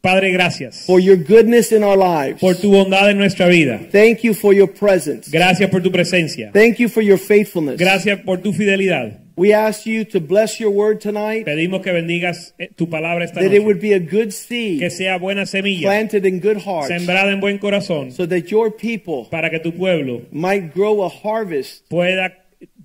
Padre, gracias for your goodness in our lives. por tu bondad en nuestra vida. Thank you for your presence. Gracias por tu presencia. Thank you for your faithfulness. Gracias por tu fidelidad. We ask you to bless your word tonight, Pedimos que bendigas eh, tu palabra esta that it would be a good seed. Que sea buena semilla, planted in good hearts, sembrada en buen corazón, so that your people para que tu pueblo might grow a harvest pueda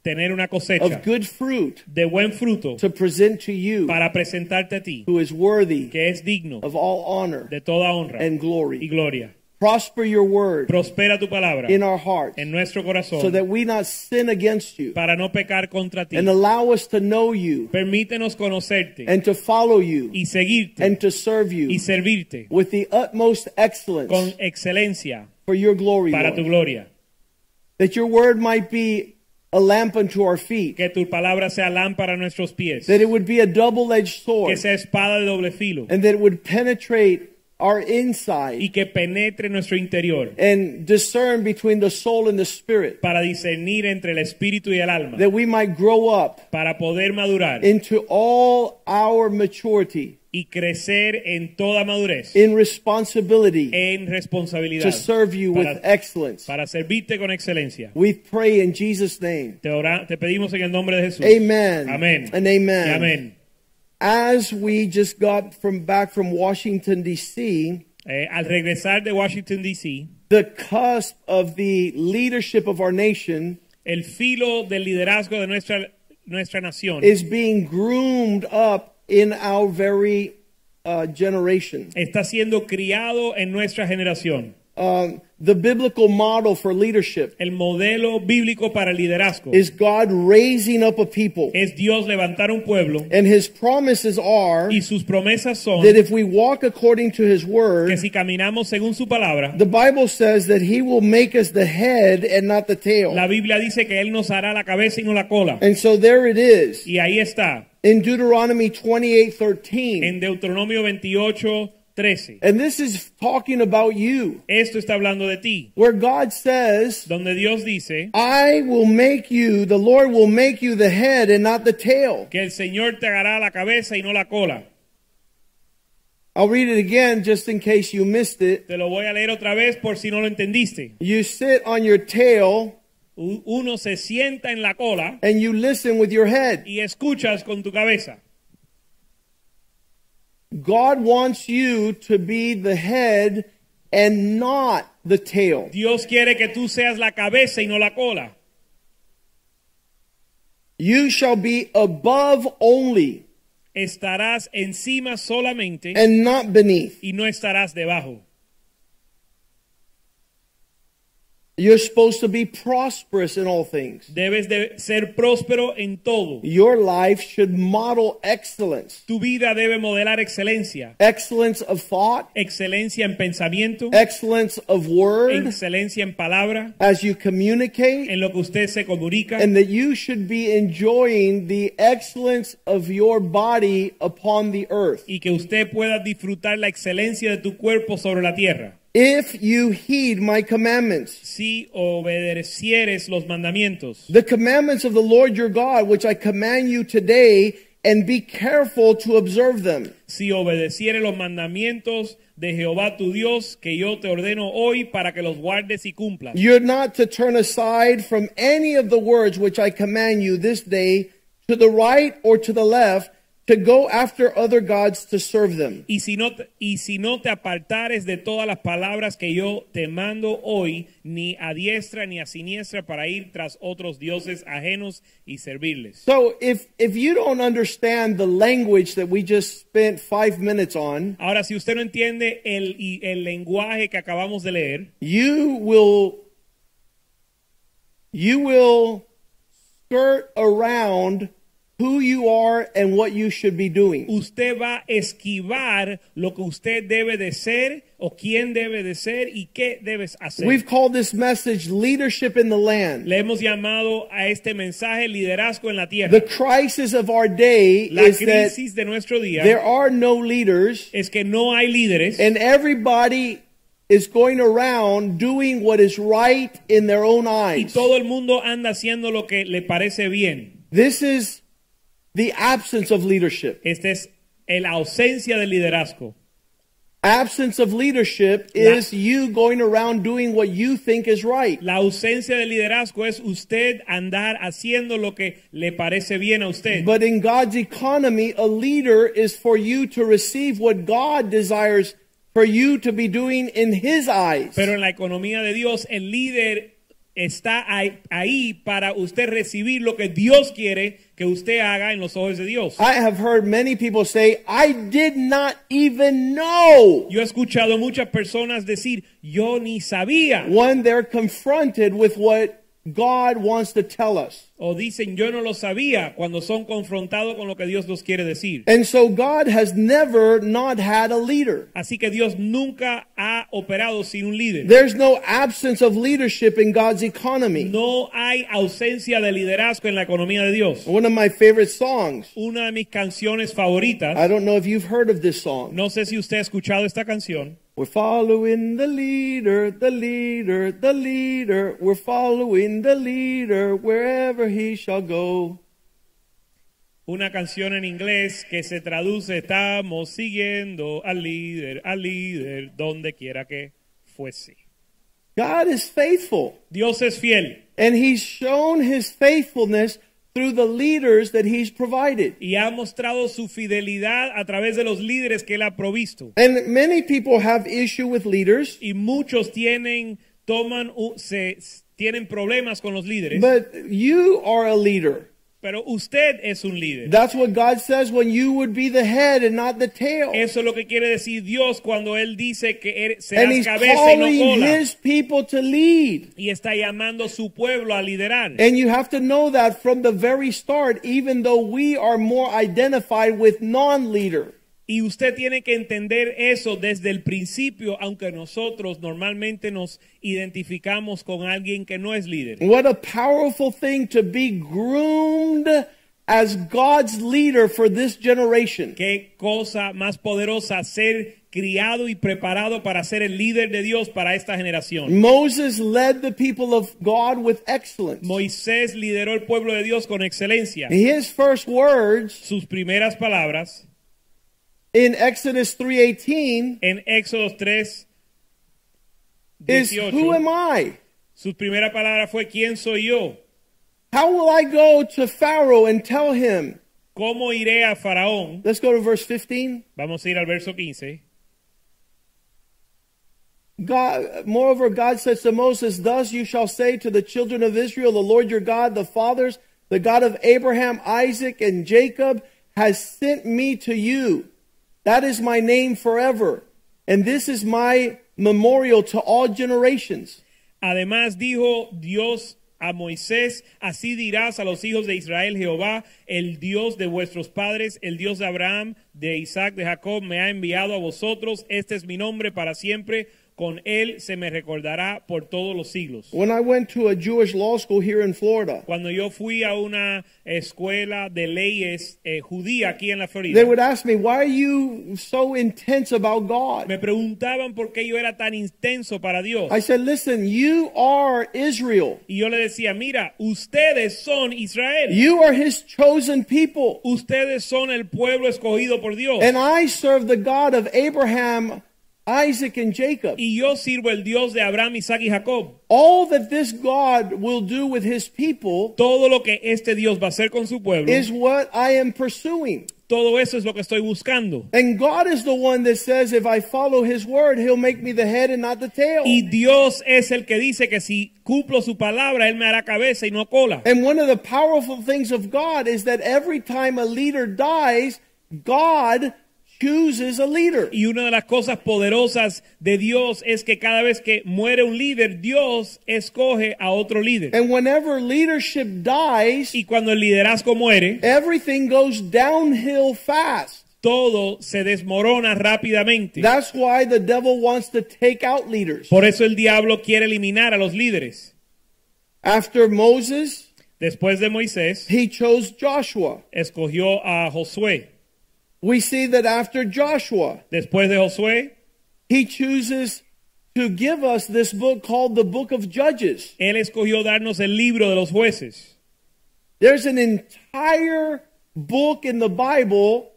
tener una cosecha of good fruit de buen fruto to present to you, para presentarte a ti, who is worthy que es digno of all honor de toda honra and glory y gloria. Prosper your word Prospera tu palabra in our hearts, en nuestro corazón so that we not sin against you, para no pecar contra ti. and allow us to know you Permítenos conocerte and to follow you y seguirte and to serve you. y servirte with the utmost excellence con excelencia for your glory, para tu gloria. That your word might be a lamp unto our feet, Que tu palabra sea lámpara a nuestros pies. that it would be a double-edged sword. Que sea espada de doble filo. and that it would penetrate our inside Y que penetre nuestro interior and discern between the soul and the spirit, para discernir entre el espíritu y el alma. that we might grow up Para poder madurar into all our maturity y crecer en toda madurez. in responsibility En responsabilidad. to serve you with excellence. para servirte con excelencia. We pray in Jesus' name. Te, ora- te pedimos en el nombre de Jesús. Amen. Amén. And amen. Amén. As we just got from back from Washington D.C., Eh, al regresar de Washington, D.C., the cusp of the leadership of our nation el filo del liderazgo de nuestra, nuestra nación is being groomed up in our very uh, generation. está siendo criado en nuestra generación. Um, the biblical model for leadership El modelo bíblico para liderazgo is God raising up a people, es Dios levantar un pueblo and His promises are y sus promesas son that if we walk according to His que word, si caminamos según su palabra, the Bible says that He will make us the head and not the tail. la Biblia dice que Él nos hará la cabeza y no la cola. And so there it is Y ahí está, in Deuteronomy 28:13. en Deuteronomio 28, 13. And this is talking about you, Esto está hablando de ti, where God says, donde Dios dice I will make you, the Lord will make you the head and not the tail. que el Señor te hará la cabeza y no la cola. I'll read it again just in case you missed it. Te lo voy a leer otra vez por si no lo entendiste. You sit on your tail Uno se sienta en la cola and you listen with your head. y escuchas con tu cabeza. God wants you to be the head and not the tail. Dios quiere que tú seas la cabeza y no la cola. You shall be above only Estarás encima solamente and not beneath. y no estarás debajo. You're supposed to be prosperous in all things. Debes de ser próspero en todo. Your life should model excellence. Tu vida debe modelar excelencia. Excellence of thought, Excelencia en pensamiento, excellence of word excelencia en palabra, as you communicate, en lo que usted se comunica and that you should be enjoying the excellence of your body upon the earth. y que usted pueda disfrutar la excelencia de tu cuerpo sobre la tierra. If you heed my commandments, Si obedecieres los mandamientos, the commandments of the Lord your God, which I command you today, and be careful to observe them. si obedecieres los mandamientos de Jehová tu Dios que yo te ordeno hoy para que los guardes y cumplas. You're not to turn aside from any of the words which I command you this day to the right or to the left to go after other gods to serve them. Y si, no y si no te apartares de todas las palabras que yo te mando hoy, ni a diestra ni a siniestra para ir tras otros dioses ajenos y servirles. So if if you don't understand the language that we just spent five minutes on, Ahora, si usted no entiende el, el lenguaje que acabamos de leer, you will you will skirt around who you are and what you should be doing. usted va a esquivar lo que usted debe de ser o quién debe de ser y qué debes hacer. We've called this message leadership in the land. Le hemos llamado a este mensaje liderazgo en la tierra. The crisis of our day la is that de nuestro día there are no leaders es que no hay líderes and everybody is going around doing what is right in their own y eyes. todo el mundo anda haciendo lo que le parece bien. This is the absence of leadership. Esta es la ausencia de liderazgo. Absence of leadership La- is you going around doing what you think is right. La ausencia de liderazgo es usted andar haciendo lo que le parece bien a usted. But in God's economy, a leader is for you to receive what God desires for you to be doing in His eyes. Pero en la economía de Dios, el líder está ahí, para usted recibir lo que Dios quiere que usted haga en los ojos de Dios. I have heard many people say, I did not even know Yo he escuchado muchas personas decir, yo ni sabía. when they're confronted with what God wants to tell us. O dicen, yo no lo sabía cuando son confrontados con lo que Dios nos quiere decir. And so God has never not had a leader. Así que Dios nunca ha operado sin un líder. There's no absence of leadership in God's economy. No hay ausencia de liderazgo en la economía de Dios. One of my favorite songs, Una de mis canciones favoritas, I don't know if you've heard of this song. no sé si usted ha escuchado esta canción, We're following the leader, the leader, the leader. We're following the leader wherever he shall go. una canción en inglés que se traduce, estamos siguiendo al líder, al líder, donde quiera que fuese. God is faithful, Dios es fiel and he's shown his faithfulness through the leaders that he's provided. y ha mostrado su fidelidad a través de los líderes que él ha provisto. And many people have issue with leaders, Y muchos tienen, toman, se, tienen problemas con los líderes, but you are a leader. Pero usted es un líder. That's what God says when you would be the head and not the tail. Eso es lo que quiere decir Dios cuando Él dice que eres- And serás cabeza y no calling cola. his people to lead. Y está llamando su pueblo a liderar. And you have to know that from the very start, even though we are more identified with non leader. Y usted tiene que entender eso desde el principio, aunque nosotros normalmente nos identificamos con alguien que no es líder. What a powerful thing to be groomed as God's leader for this generation. Qué cosa más poderosa ser criado y preparado para ser el líder de Dios para esta generación. Moses led the people of God with excellence. Moisés lideró el pueblo de Dios con excelencia. His first words Sus primeras palabras in Exodus 3:18 en Éxodo 3, is 18, who am I? Su primera palabra fue ¿Quién soy yo? How will I go to Pharaoh and tell him? ¿Cómo iré a Faraón? Let's go to verse 15. Vamos a ir al verso 15. God, moreover, God says to Moses, Thus you shall say to the children of Israel, The Lord your God, the fathers, the God of Abraham, Isaac, and Jacob, has sent me to you. That is my name forever. And this is my memorial to all generations. Además dijo Dios a Moisés, así dirás a los hijos de Israel, Jehová, el Dios de vuestros padres, el Dios de Abraham, de Isaac, de Jacob, me ha enviado a vosotros. Este es mi nombre para siempre. Con él se me recordará por todos los siglos. When I went to a Jewish law school here in Florida, Cuando yo fui a una escuela de leyes eh, judía aquí en la Florida, they would ask me, Why are you so intense about God? me preguntaban por qué yo era tan intenso para Dios. I said, Listen, you are Israel. Y yo le decía, mira, ustedes son Israel. You are his chosen people. Ustedes son el pueblo escogido por Dios. And I serve the God of Abraham, Isaac, and Jacob. y yo sirvo el Dios de Abraham, Isaac y Jacob. All that this God will do with his people Todo lo que este Dios va a hacer con su pueblo, is what I am pursuing. todo eso es lo que estoy buscando. And God is the one that says, if I follow his word, he'll make me the head and not the tail. Y Dios es el que dice que si cumplo su palabra, Él me hará cabeza y no cola. And one of the powerful things of God is that every time a leader dies, God chooses a leader. Y una de las cosas poderosas de Dios es que cada vez que muere un líder, Dios escoge a otro líder. And whenever leadership dies, Y cuando el liderazgo muere, everything goes downhill fast. todo se desmorona rápidamente. That's why the devil wants to take out leaders. Por eso el diablo quiere eliminar a los líderes. After Moses, Después de Moisés, he chose Joshua. escogió a Josué. We see that after Joshua, Después de Josué, he chooses to give us this book called the Book of Judges. él escogió darnos el libro de los jueces. There's an entire book in the Bible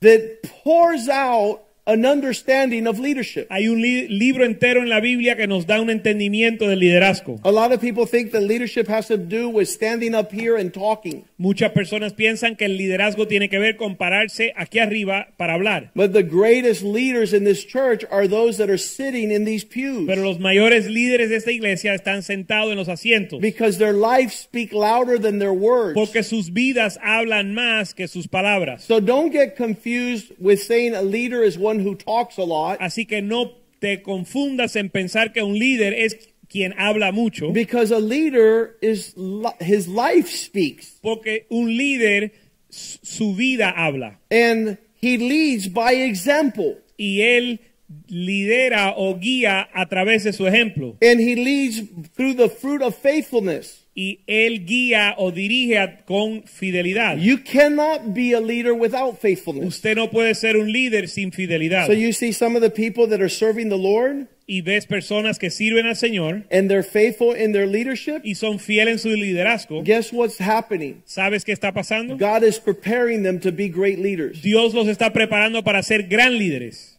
that pours out an understanding of leadership. Hay un li- libro entero en la Biblia que nos da un entendimiento del liderazgo. A lot of people think that leadership has to do with standing up here and talking. Muchas personas piensan que el liderazgo tiene que ver con pararse aquí arriba para hablar. But the greatest leaders in this church are those that are sitting in these pews Pero los mayores líderes de esta iglesia están sentados en los asientos because their lives speak louder than their words. porque sus vidas hablan más que sus palabras. So don't get confused with saying a leader is one who talks a lot Así que no te confundas en pensar que un líder es quien habla mucho, because a leader is his life speaks. Porque un líder su vida habla. And he leads by example. Y él lidera o guía a través de su ejemplo. And he leads through the fruit of faithfulness. Y él guía o dirige a- con fidelidad. You cannot be a leader without faithfulness. Usted no puede ser un líder sin fidelidad. So you see some of the people that are serving the Lord Y ves personas que sirven al Señor and they're faithful in their leadership. y son fieles en su liderazgo. Guess what's happening? ¿Sabes qué está pasando? God is preparing them to be great leaders. Dios los está preparando para ser gran líderes.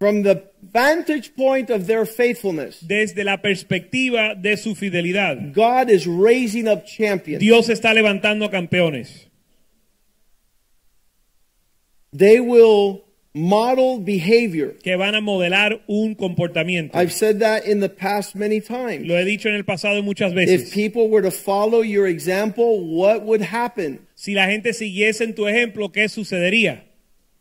From the vantage point of their faithfulness, Desde la perspectiva de su fidelidad, God is raising up champions. Dios está levantando campeones. They will model behavior. que van a modelar un comportamiento. I've said that in the past many times. Lo he dicho en el pasado muchas If veces. people were to follow your example, what would happen? Si la gente siguiese en tu ejemplo, ¿qué sucedería?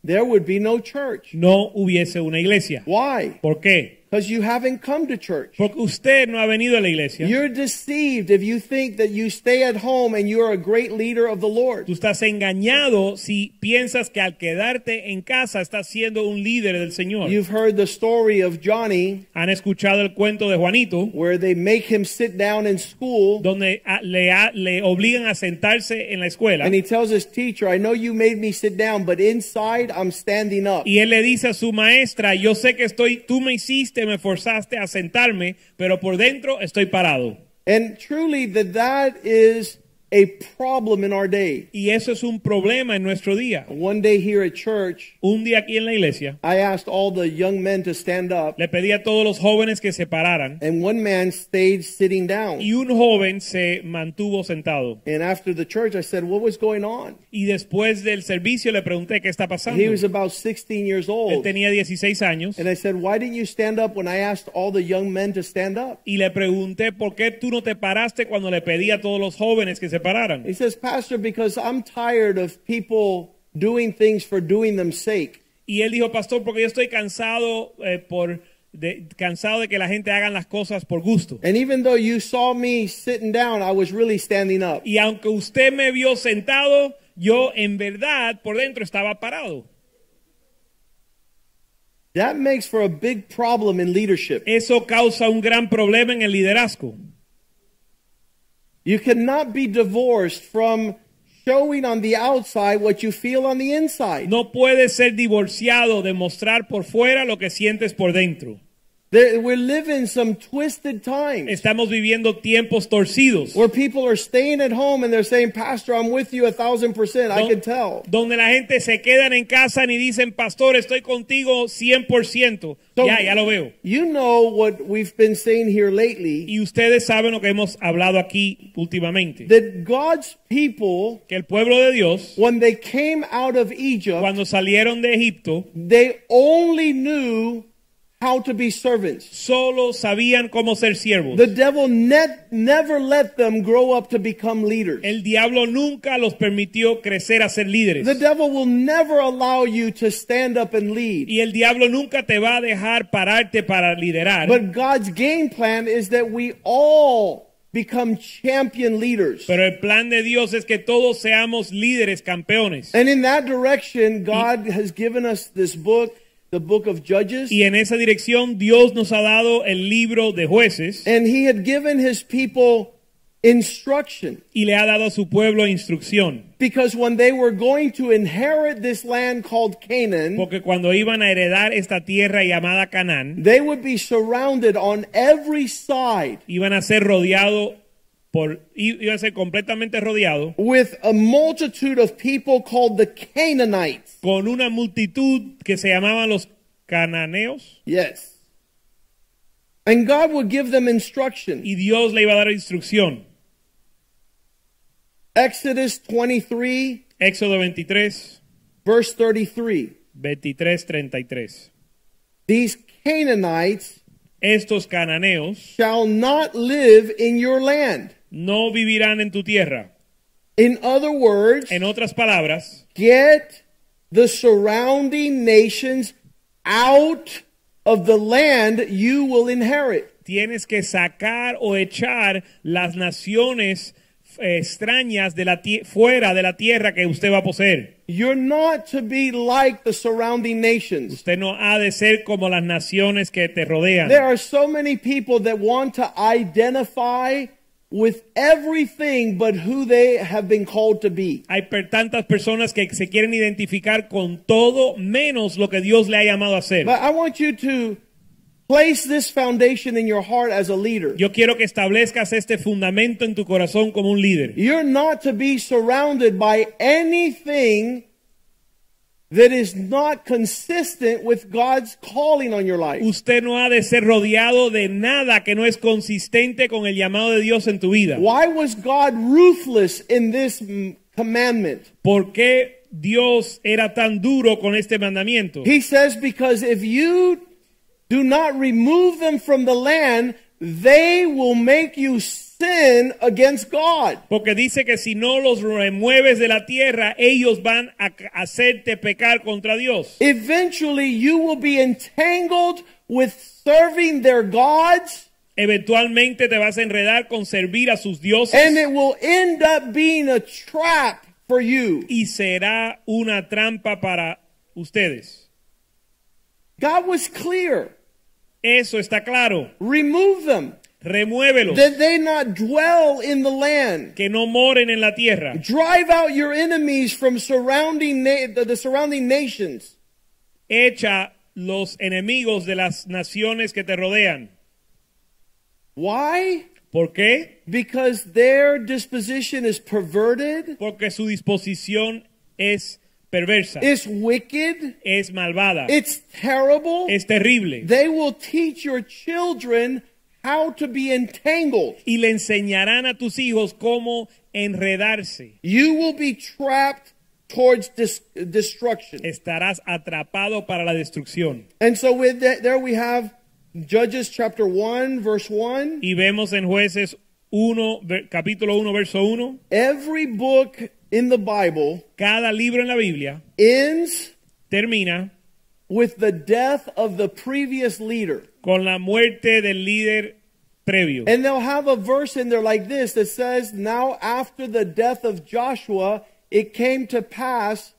There would be no church. No hubiese una iglesia. Why? ¿Por qué? Because you haven't come to church. Porque usted no ha venido a la iglesia. You're deceived if you think that you stay at home and you're a great leader of the Lord. Tú estás engañado si piensas que al quedarte en casa estás siendo un líder del Señor. You've heard the story of Johnny Han escuchado el cuento de Juanito, where they make him sit down in school donde a- le, ha- le obligan a sentarse en la escuela. and he tells his teacher, I know you made me sit down, but inside I'm standing up. Y él le dice a su maestra, yo sé que estoy, tú me hiciste, me forzaste a sentarme, pero por dentro estoy parado. And truly, that that is a problem in our day. Y eso es un problema en nuestro día. One day here at church, Un día aquí en la iglesia, I asked all the young men to stand up, le pedí a todos los jóvenes que se pararan and one man stayed sitting down. y un joven se mantuvo sentado. And after the church, I said, What was going on? Y después del servicio le pregunté qué está pasando. He was about 16 years Él old. tenía 16 años And I said, Why didn't you stand up when I asked all the young men to stand up? y le pregunté por qué tú no te paraste cuando le pedí a todos los jóvenes que se pararan. He says, Pastor, because I'm tired of people doing things for doing them sake. Y él dijo, pastor, porque yo estoy cansado eh, por de, cansado de que la gente hagan las cosas por gusto. And even though you saw me sitting down, I was really standing up. Y aunque usted me vio sentado, yo en verdad por dentro estaba parado. That makes for a big problem in leadership. Eso causa un gran problema en el liderazgo. You cannot be divorced from showing on the outside what you feel on the inside. No puedes ser divorciado de mostrar por fuera lo que sientes por dentro. We're living some twisted times Estamos viviendo tiempos torcidos. where people are staying at home and they're saying, Pastor, I'm with you a thousand percent. I can tell. Donde la gente se quedan en casa ni dicen, pastor, estoy contigo 100%. So- ya, ya lo veo. You know what we've been saying here lately Y ustedes saben lo que hemos hablado aquí últimamente. that God's people, Que el pueblo de Dios, when they came out of Egypt, cuando salieron de Egipto, they only knew how to be servants. Solo sabían cómo ser siervos. The devil ne- never let them grow up to become leaders. El diablo nunca los permitió crecer a ser líderes. The devil will never allow you to stand up and lead. Y el diablo nunca te va a dejar pararte para liderar. But God's game plan is that we all become champion leaders. Pero el plan de Dios es que todos seamos líderes campeones. And in that direction, God has given us this book, the book of Judges. Y en esa dirección Dios nos ha dado el libro de jueces And he had given his people instruction. y le ha dado a su pueblo instrucción. Because when they were going to inherit this land called Canaan, Porque cuando iban a heredar esta tierra llamada Canaán, they would be surrounded on every side iban a ser rodeados por, i- iban a ser completamente rodeados with a multitude of people called the Canaanites. con una multitud que se llamaban los cananeos Yes. And God would give them instruction. y Dios le iba a dar instrucción. Exodus 23, Éxodo 23, verse 33. 23, 33. These Canaanites Estos cananeos shall not live in your land. No vivirán en tu tierra. In other words, En otras palabras, get the surrounding nations out of the land you will inherit. tienes que sacar o echar las naciones eh, extrañas de la fuera de la tierra que usted va a poseer. You're not to be like the surrounding nations. Usted no ha de ser como las naciones que te rodean. There are so many people that want to identify with everything but who they have been called to be. Hay tantas personas que se quieren identificar con todo menos lo que Dios le ha llamado a hacer. But I want you to place this foundation in your heart as a leader. Yo quiero que establezcas este fundamento en tu corazón como un líder. You're not to be surrounded by anything that is not consistent with God's calling on your life. Usted no ha de ser rodeado de nada que no es consistente con el llamado de Dios en tu vida. Why was God ruthless in this mm, commandment? ¿Por qué Dios era tan duro con este mandamiento? He says, because if you do not remove them from the land, they will make you sin against God. Porque dice que si no los remueves de la tierra, ellos van a hacerte pecar contra Dios. Eventually, you will be entangled with serving their gods, Eventualmente te vas a enredar con servir a sus dioses and it will end up being a trap for you. y será una trampa para ustedes. God was clear. Eso está claro. Remove them, Remuévelos, that they not dwell in the land. que no moren en la tierra. Drive out your enemies from surrounding the, the surrounding nations. Echa los enemigos de las naciones que te rodean. Why? ¿Por qué? Because their disposition is perverted, Porque su disposición es perversa, it's wicked, es malvada, it's terrible. es terrible. They will teach your children how to be entangled. y le enseñarán a tus hijos cómo enredarse. You will be trapped towards dis- destruction. Estarás atrapado para la destrucción. And so with that, there we have Judges chapter 1 verse 1. Y vemos en jueces 1, capítulo 1, verso 1, Every book in the Bible cada libro en la Biblia ends termina with the death of the previous leader. con la muerte del líder previo. And they'll have a verse in there like this that says, Now after the death of Joshua, it came to pass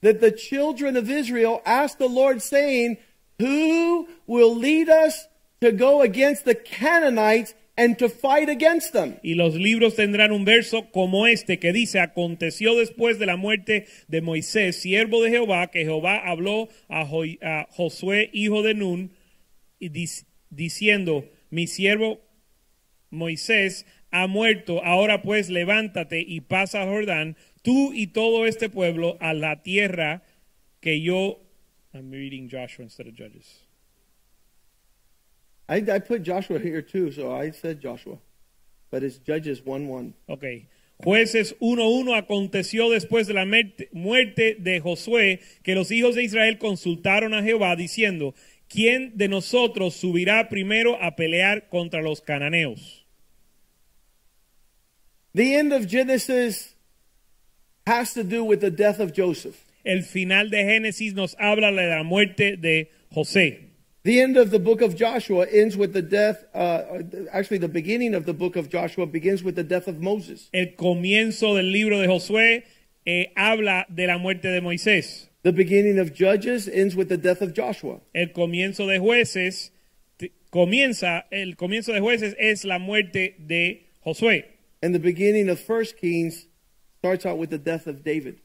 that the children of Israel asked the Lord, saying, Who will lead us to go against the Canaanites and to fight against them? Y los libros tendrán un verso como este que dice, aconteció después de la muerte de Moisés, siervo de Jehová, que Jehová habló a, Jo- a Josué, hijo de Nun, y dic- diciendo, mi siervo Moisés ha muerto, ahora pues levántate y pasa a Jordán, tú y todo este pueblo, a la tierra que yo... I'm reading Joshua instead of Judges. I, I put Joshua here too, so I said Joshua. But it's Judges 1 1. Ok. Jueces 1.1 aconteció después de la muerte- muerte de Josué que los hijos de Israel consultaron a Jehová diciendo, ¿quién de nosotros subirá primero a pelear contra los cananeos? The end of Genesis has to do with the death of Joseph. El final de Génesis nos habla de la muerte de José. The end of the book of Joshua ends with the death, uh, actually, the beginning of the book of Joshua begins with the death of Moses. El comienzo del libro de Josué eh, habla de la muerte de Moisés. The beginning of Judges ends with the death of Joshua. El comienzo de jueces comienza el comienzo de jueces es la muerte de Josué And the beginning of First Kings starts out with the death of David.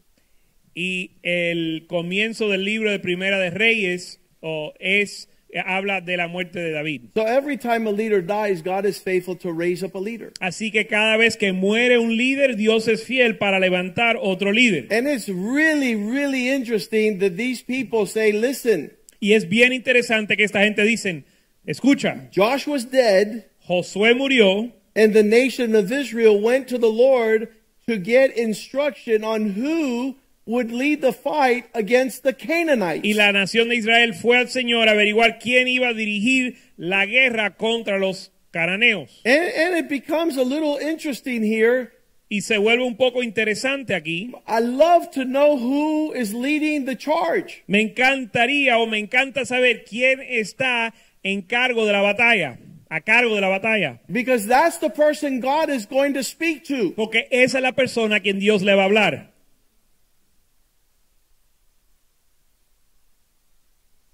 y el comienzo del libro de Primera de Reyes o es habla de la muerte de David. So every time a leader dies, God is faithful to raise up a leader. Así que cada vez que muere un líder, Dios es fiel para levantar otro líder. And it's really, really interesting that these people say, listen, Y es bien interesante que esta gente dicen, escucha, Joshua's dead, Josué murió and the nation of Israel went to the Lord to get instruction on who would lead the fight against the Canaanites. y la nación de Israel fue al Señor a averiguar quién iba a dirigir la guerra contra los cananeos. And, and it becomes a little interesting here. Y se vuelve un poco interesante aquí. I love to know who is leading the charge. Me encantaría o me encanta saber quién está en cargo de la batalla, a cargo de la batalla. Because that's the person God is going to speak to. Porque esa es la persona a quien Dios le va a hablar.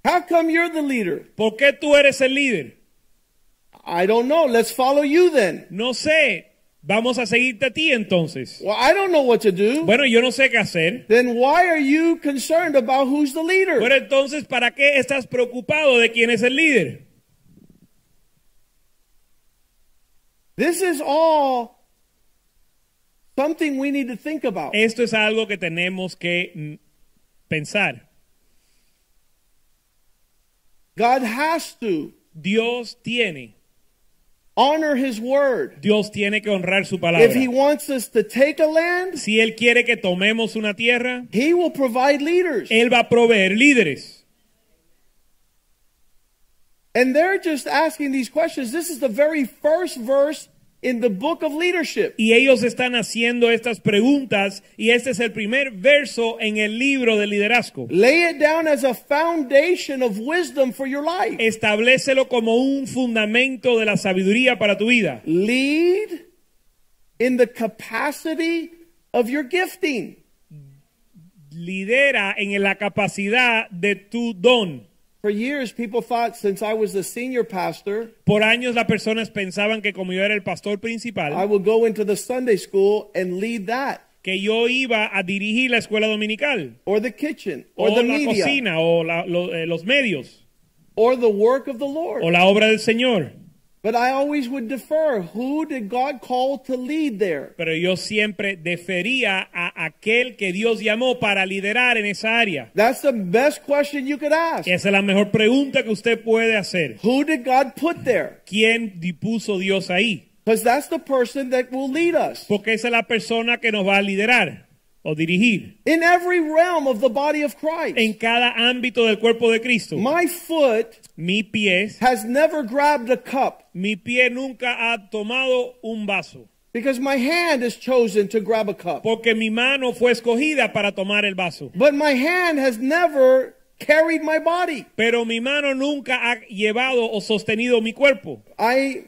How come you're the leader? ¿Por qué tú eres el líder? I don't know. Let's follow you then. No sé. Vamos a seguirte a ti entonces. Well, I don't know what to do. Bueno, yo no sé qué hacer. Then why are you concerned about who's the leader? Pero entonces, ¿para qué estás preocupado de quién es el líder? This is all something we need to think about. Esto es algo que tenemos que mm, pensar. God has to Dios tiene, honor his word. Dios tiene que honrar su palabra. If he wants us to take a land, Si Él quiere que tomemos una tierra, he will provide leaders. Él va a proveer líderes. And they're just asking these questions. This is the very first verse in the book of leadership. Y ellos están haciendo estas preguntas y este es el primer verso en el libro de liderazgo. Lay it down as a foundation of wisdom for your life. Establecelo como un fundamento de la sabiduría para tu vida. Lead in the capacity of your gifting. Lidera en la capacidad de tu don. For years, people thought since I was the senior pastor, Por años las personas pensaban que como yo era el pastor principal, I would go into the Sunday school and lead that, que yo iba a dirigir la escuela dominical, or the kitchen, o or the la media, cocina, o la- lo- eh, los medios, or the work of the Lord. o la obra del Señor. But I always would defer. Who did God call to lead there? Pero yo siempre defería a aquel que Dios llamó para liderar en esa área. That's the best question you could ask. Esa es la mejor pregunta que usted puede hacer. Who did God put there? ¿Quién dispuso Dios ahí? Because that's the person that will lead us Porque esa es la persona que nos va a liderar o dirigir in every realm of the body of Christ. en cada ámbito del cuerpo de Cristo. My foot Mi pie, has never grabbed a cup mi pie nunca ha tomado un vaso. because my hand is chosen to grab a cup. Porque mi mano fue escogida para tomar el vaso. But my hand has never carried my body. Pero mi mano nunca ha llevado o sostenido mi cuerpo. I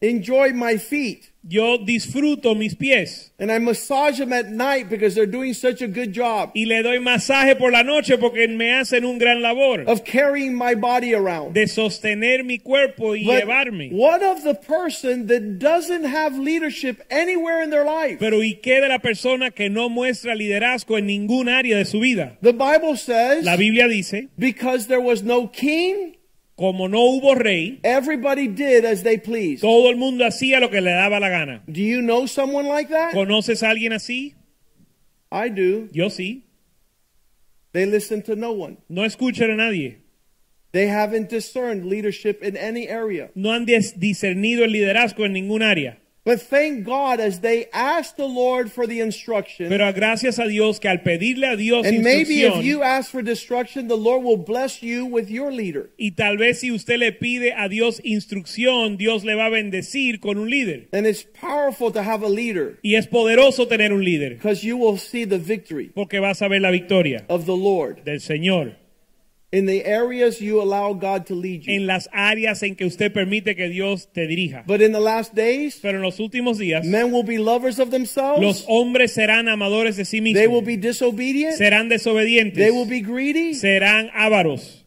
enjoy my feet Yo disfruto mis pies and I massage them at night because they're doing such a good job y le doy masaje por la noche porque me hacen un gran labor of carrying my body around. de sostener mi cuerpo y But llevarme. what of the person that doesn't have leadership anywhere in their life? Pero ¿y qué de la persona que no muestra liderazgo en ningún área de su vida? The Bible says La Biblia dice, because there was no king, como no hubo rey, everybody did as they pleased. todo el mundo hacía lo que le daba la gana. Do you know someone like that? ¿Conoces a alguien así? I do. Yo sí. They listen to no one. No escuchan a nadie. They haven't discerned leadership in any area. No han dis- discernido el liderazgo en ningún área. But thank God as they asked the Lord for the instruction. Pero gracias a Dios que al pedirle a Dios and maybe if you ask for destruction, the Lord will bless you with your leader. y tal vez si usted le pide a Dios instrucción, Dios le va a bendecir con un líder. And it's powerful to have a leader Y es poderoso tener un líder, because you will see the victory porque vas a ver la victoria of the Lord del Señor in the areas you allow God to lead you. en las áreas en que usted permite que Dios te dirija. But in the last days, Pero en los últimos días, men will be lovers of themselves. los hombres serán amadores de sí mismos. They will be disobedient. serán desobedientes, They will be greedy. serán ávaros.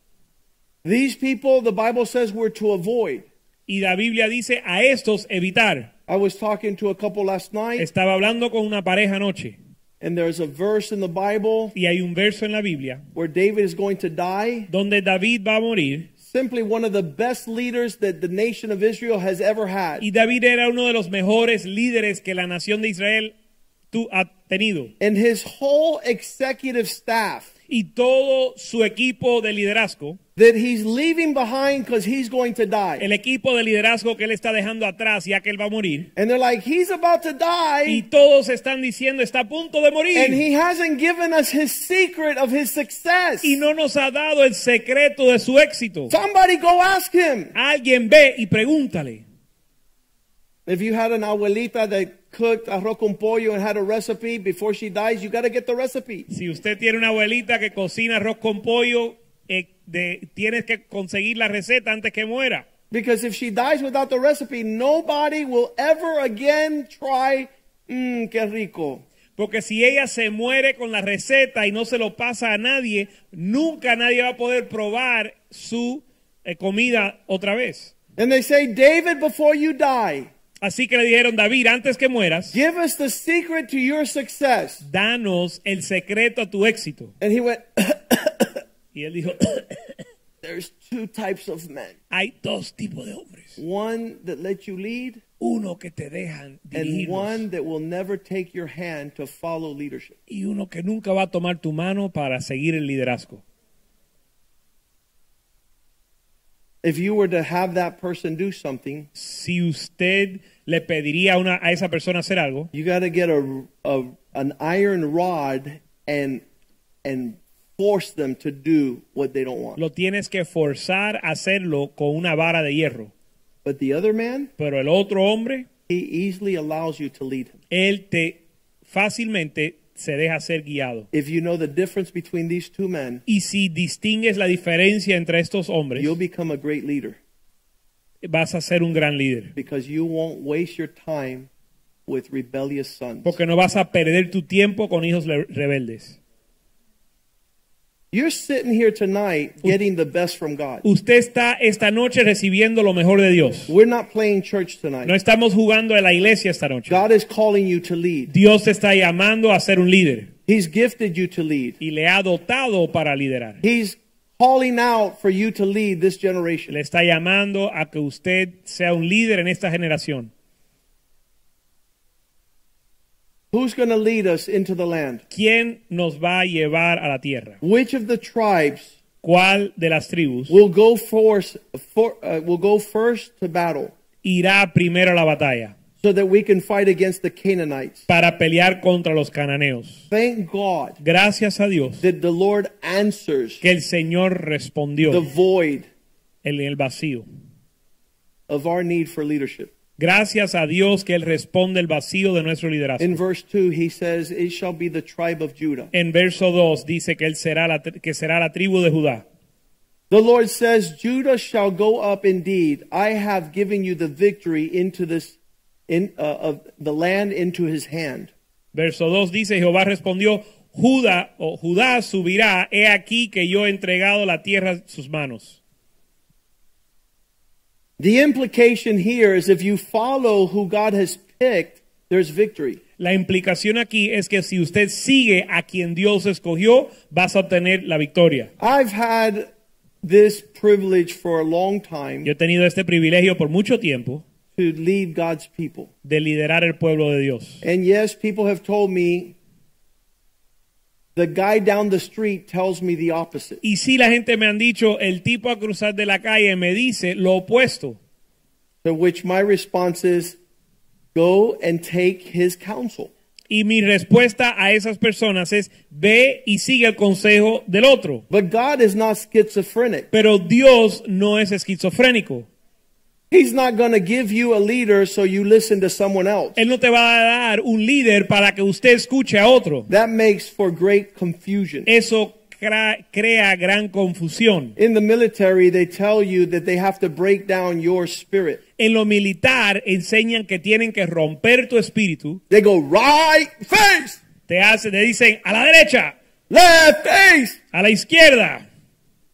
These people, the Bible says, we're to avoid. Y la Biblia dice a estos evitar. I was talking to a couple last night, Estaba hablando con una pareja anoche and there's a verse in the Bible y hay un verso en la Biblia where David is going to die. donde David va a morir Simply one of the best leaders that the nation of Israel has ever had. y David era uno de los mejores líderes que la nación de Israel tu- ha tenido. And his whole executive staff Y todo su equipo de liderazgo, that he's leaving behind because he's going to die. el equipo de liderazgo que él está dejando atrás ya que él va a morir, And they're like, he's about to die. y todos están diciendo está a punto de morir. And he hasn't given us his secret of his success. y no nos ha dado el secreto de su éxito. Somebody go ask him. Alguien ve y pregúntale. If you had an abuelita that cooked arroz con pollo and had a recipe before she dies, you got to get the recipe. Si usted tiene una abuelita que cocina arroz con pollo, de- tienes que conseguir la receta antes que muera. Because if she dies without the recipe, nobody will ever again try, mmm, que rico. Porque si ella se muere con la receta y no se lo pasa a nadie, nunca nadie va a poder probar su eh, comida otra vez. And they say, David, before you die, Así que le dijeron, David, antes que mueras, give us the secret to your success. danos el secreto a tu éxito. And he went, Y él dijo, There's two types of men hay dos tipos de hombres. one that let you lead, Uno que te dejan and one that will never take your hand to follow leadership. y uno que nunca va a tomar tu mano para seguir el liderazgo. If you were to have that person do something, Si usted le pediría una, a esa persona hacer algo, you got to get a, a an iron rod and and force them to do what they don't want. lo tienes que forzar a hacerlo con una vara de hierro. But the other man, Pero el otro hombre, he easily allows you to lead him. él te fácilmente se deja ser guiado. If you know the difference between these two men, Y si distingues la diferencia entre estos hombres, you'll become a great leader vas a ser un gran líder. because you won't waste your time with rebellious sons. Porque no vas a perder tu tiempo con hijos rebeldes. You're sitting here tonight getting the best from God. Usted está esta noche recibiendo lo mejor de Dios. We're not playing church No tonight. estamos jugando en la iglesia esta noche. God is calling you to lead. Dios te está llamando a ser un líder He's gifted you to lead. y le ha dotado para liderar. He's calling out for you to lead this generation. Le está llamando a que usted sea un líder en esta generación. Who's going to lead us into the land? ¿Quién nos va a llevar a la tierra? Which of the tribes ¿Cuál de las tribus will go force for, uh, will go first to battle irá primero a la batalla so that we can fight against the Canaanites? para pelear contra los cananeos? Thank God Gracias a Dios that the Lord answers que el Señor respondió the void en el vacío. of our need for leadership. Gracias a Dios que Él responde el vacío de nuestro liderazgo. In verse 2, he says, It shall be the tribe of Judah. En verso 2 dice que Él será la, que será la tribu de Judá. The Lord says, Judah shall go up indeed. I have given you the victory into this, in, uh, of the land into his hand. Verso 2 dice, Jehová respondió, Judá o Judá subirá, he aquí que yo he entregado la tierra en sus manos. The implication here is if you follow who God has picked, there's victory. La implicación aquí es que si usted sigue a quien Dios escogió, vas a obtener la victoria. I've had this privilege for a long time Yo he tenido este privilegio por mucho tiempo to lead God's people. de liderar el pueblo de Dios. And yes, people have told me the guy down the street tells me the opposite. Y si la gente me han dicho, el tipo a cruzar de la calle me dice lo opuesto. To which my response is, go and take his counsel. Y mi respuesta a esas personas es ve y sigue el consejo del otro. But God is not schizophrenic. Pero Dios no es esquizofrénico. He's not going to give you a leader so you listen to someone else. Él no te va a dar un líder para que usted escuche a otro. That makes for great confusion. Eso crea, gran confusión. In the military, they tell you that they have to break down your spirit. En lo militar enseñan que tienen que romper tu espíritu. They go right face, Te hacen, te dicen a la derecha, left face, a la izquierda,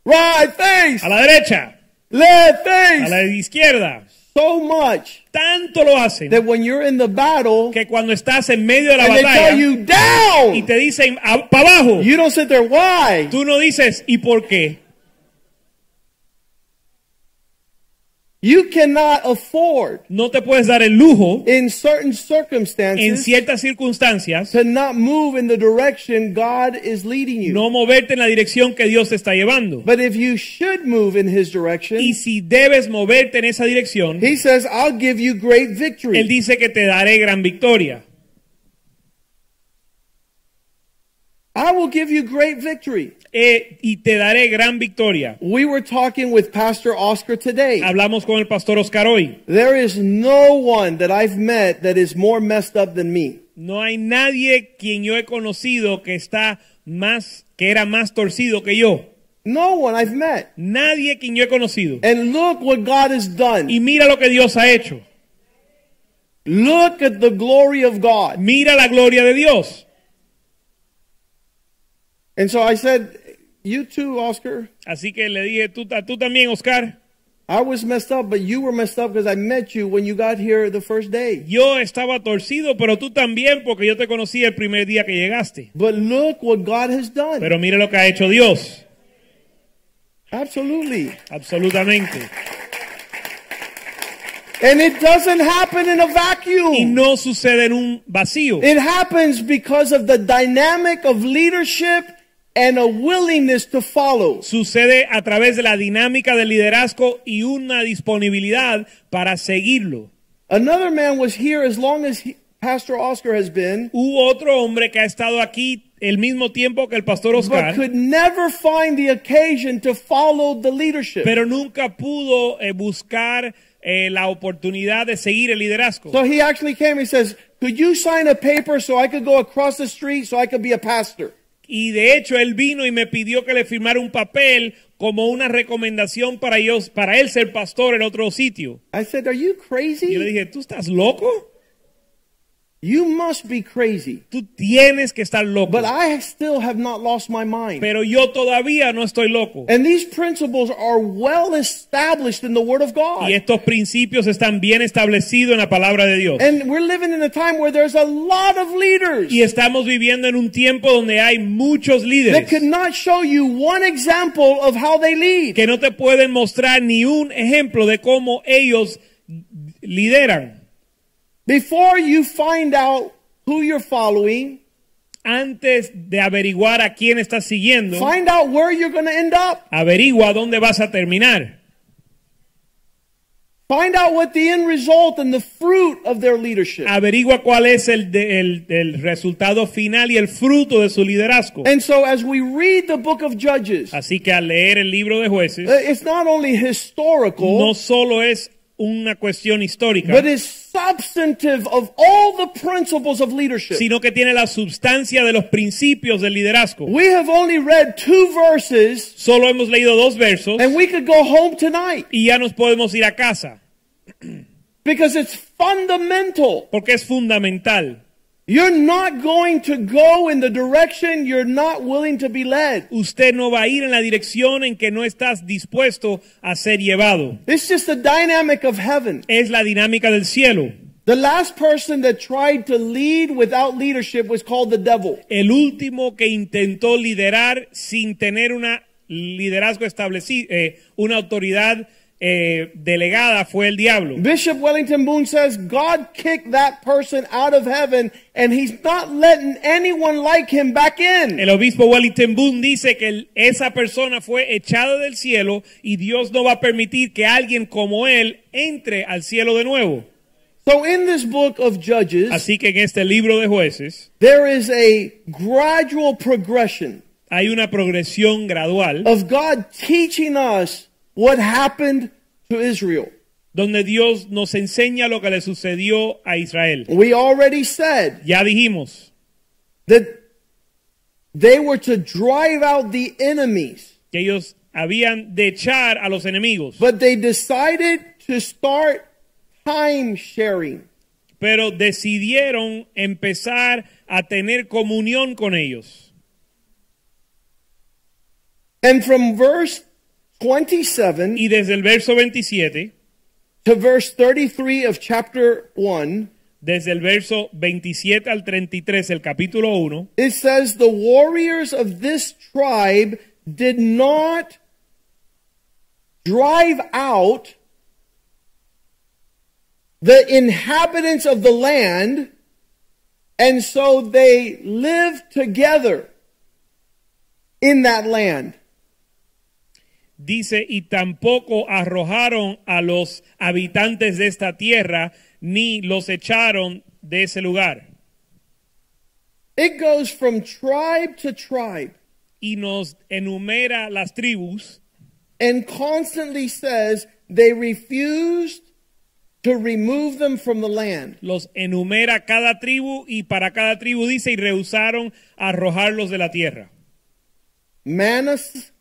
right face, a la derecha, left a la izquierda. So much Tanto lo hacen that when you're in the battle que cuando estás en medio de la batalla y te dicen para abajo, you don't sit there. Why? tú no dices ¿y por qué? You cannot afford No te puedes dar el lujo in certain en circumstances ciertas circunstancias to not move in the direction God is leading you. no moverte en la dirección que Dios te está llevando. But if you should move in his direction, Y si debes moverte en esa dirección, he says, I'll give you great victory. Él dice que te daré gran victoria. I will give you great victory. Eh, y te daré gran victoria. We were talking with Pastor Oscar today. Hablamos con el pastor Oscar hoy. There is no one that I've met that is more messed up than me. No hay nadie quien yo he conocido que está más, que era más torcido que yo. No one I've met. Nadie quien yo he conocido. And look what God has done. Y mira lo que Dios ha hecho. Look at the glory of God. Mira la gloria de Dios. And so I said, You too, Oscar. Así que le dije, tú, tú también, Oscar. I was messed up, but you were messed up because I met you when you got here the first day. Yo estaba torcido, pero tú también, porque yo te conocí el primer día que llegaste. But look what God has done. Pero mira lo que ha hecho Dios. Absolutely. Absolutamente. And it doesn't happen in a vacuum. Y no sucede en un vacío. It happens because of the dynamic of leadership and a willingness to follow. Sucede a través de la dinámica del liderazgo y una disponibilidad para seguirlo. Another man was here as long as he, Pastor Oscar has been, Hubo otro hombre que ha estado aquí el mismo tiempo que el pastor Oscar. but could never find the occasion to follow the leadership. pero nunca pudo eh, buscar eh, la oportunidad de seguir el liderazgo. So he actually came and says, Could you sign a paper so I could go across the street so I could be a pastor? Y de hecho él vino y me pidió que le firmara un papel como una recomendación para, ellos, para él ser pastor en otro sitio. I said, Are you Y yo le crazy? dije, ¿tú estás loco? You must be crazy. Tú tienes que estar loco. But I still have not lost my mind. Pero yo todavía no estoy loco. And these principles are well established in the Word of God. Y estos principios están bien establecidos en la palabra de Dios. And we're living in a time where there's a lot of leaders Y estamos viviendo en un tiempo donde hay muchos that líderes could not show you one example of how they lead. que no te pueden mostrar ni un ejemplo de cómo ellos lideran. Before you find out who you're following, Antes de averiguar a quién estás siguiendo, find out where you're going to end up. averigua dónde vas a terminar. Find out what the end result and the fruit of their leadership. Averigua cuál es el, el- el resultado final y el fruto de su liderazgo. And so as we read the book of Judges, uh, Así que al leer el libro de jueces, it's not only historical, no solo es una cuestión histórica, but is substantive of all the principles of leadership. sino que tiene la sustancia de los principios del liderazgo. We have only read two verses Solo hemos leído dos versos and we could go home tonight y ya nos podemos ir a casa, because it's fundamental. porque es fundamental. You're not going to go in the direction you're not willing to be led. Usted no va a ir en la dirección en que no estás dispuesto a ser llevado. It's just the dynamic of heaven. Es la dinámica del cielo. The last person that tried to lead without leadership was called the devil. El último que intentó liderar sin tener una liderazgo establecido, eh, una autoridad eh, delegada fue el diablo. Bishop Wellington Boone says God kicked that person out of heaven and he's not letting anyone like him back in. El obispo Wellington Boone dice que esa persona fue echada del cielo y Dios no va a permitir que alguien como él entre al cielo de nuevo. So in this book of Judges, Así que en este libro de jueces there is a gradual progression hay una progresión gradual of God teaching us what happened to Israel. donde Dios nos enseña lo que le sucedió a Israel. We already said Ya dijimos that they were to drive out the enemies, que ellos habían de echar a los enemigos, but they decided to start time sharing. pero decidieron empezar a tener comunión con ellos. And from verse 27 Y desde el verso 27, to verse 33 of chapter 1, desde el verso 27 al 33, el capítulo 1, it says, The warriors of this tribe did not drive out the inhabitants of the land, and so they lived together in that land. Dice, y tampoco arrojaron a los habitantes de esta tierra, ni los echaron de ese lugar. It goes from tribe to tribe Y nos enumera las tribus and constantly says they refused to remove them from the land. los enumera cada tribu y para cada tribu dice y rehusaron arrojarlos de la tierra. Manas,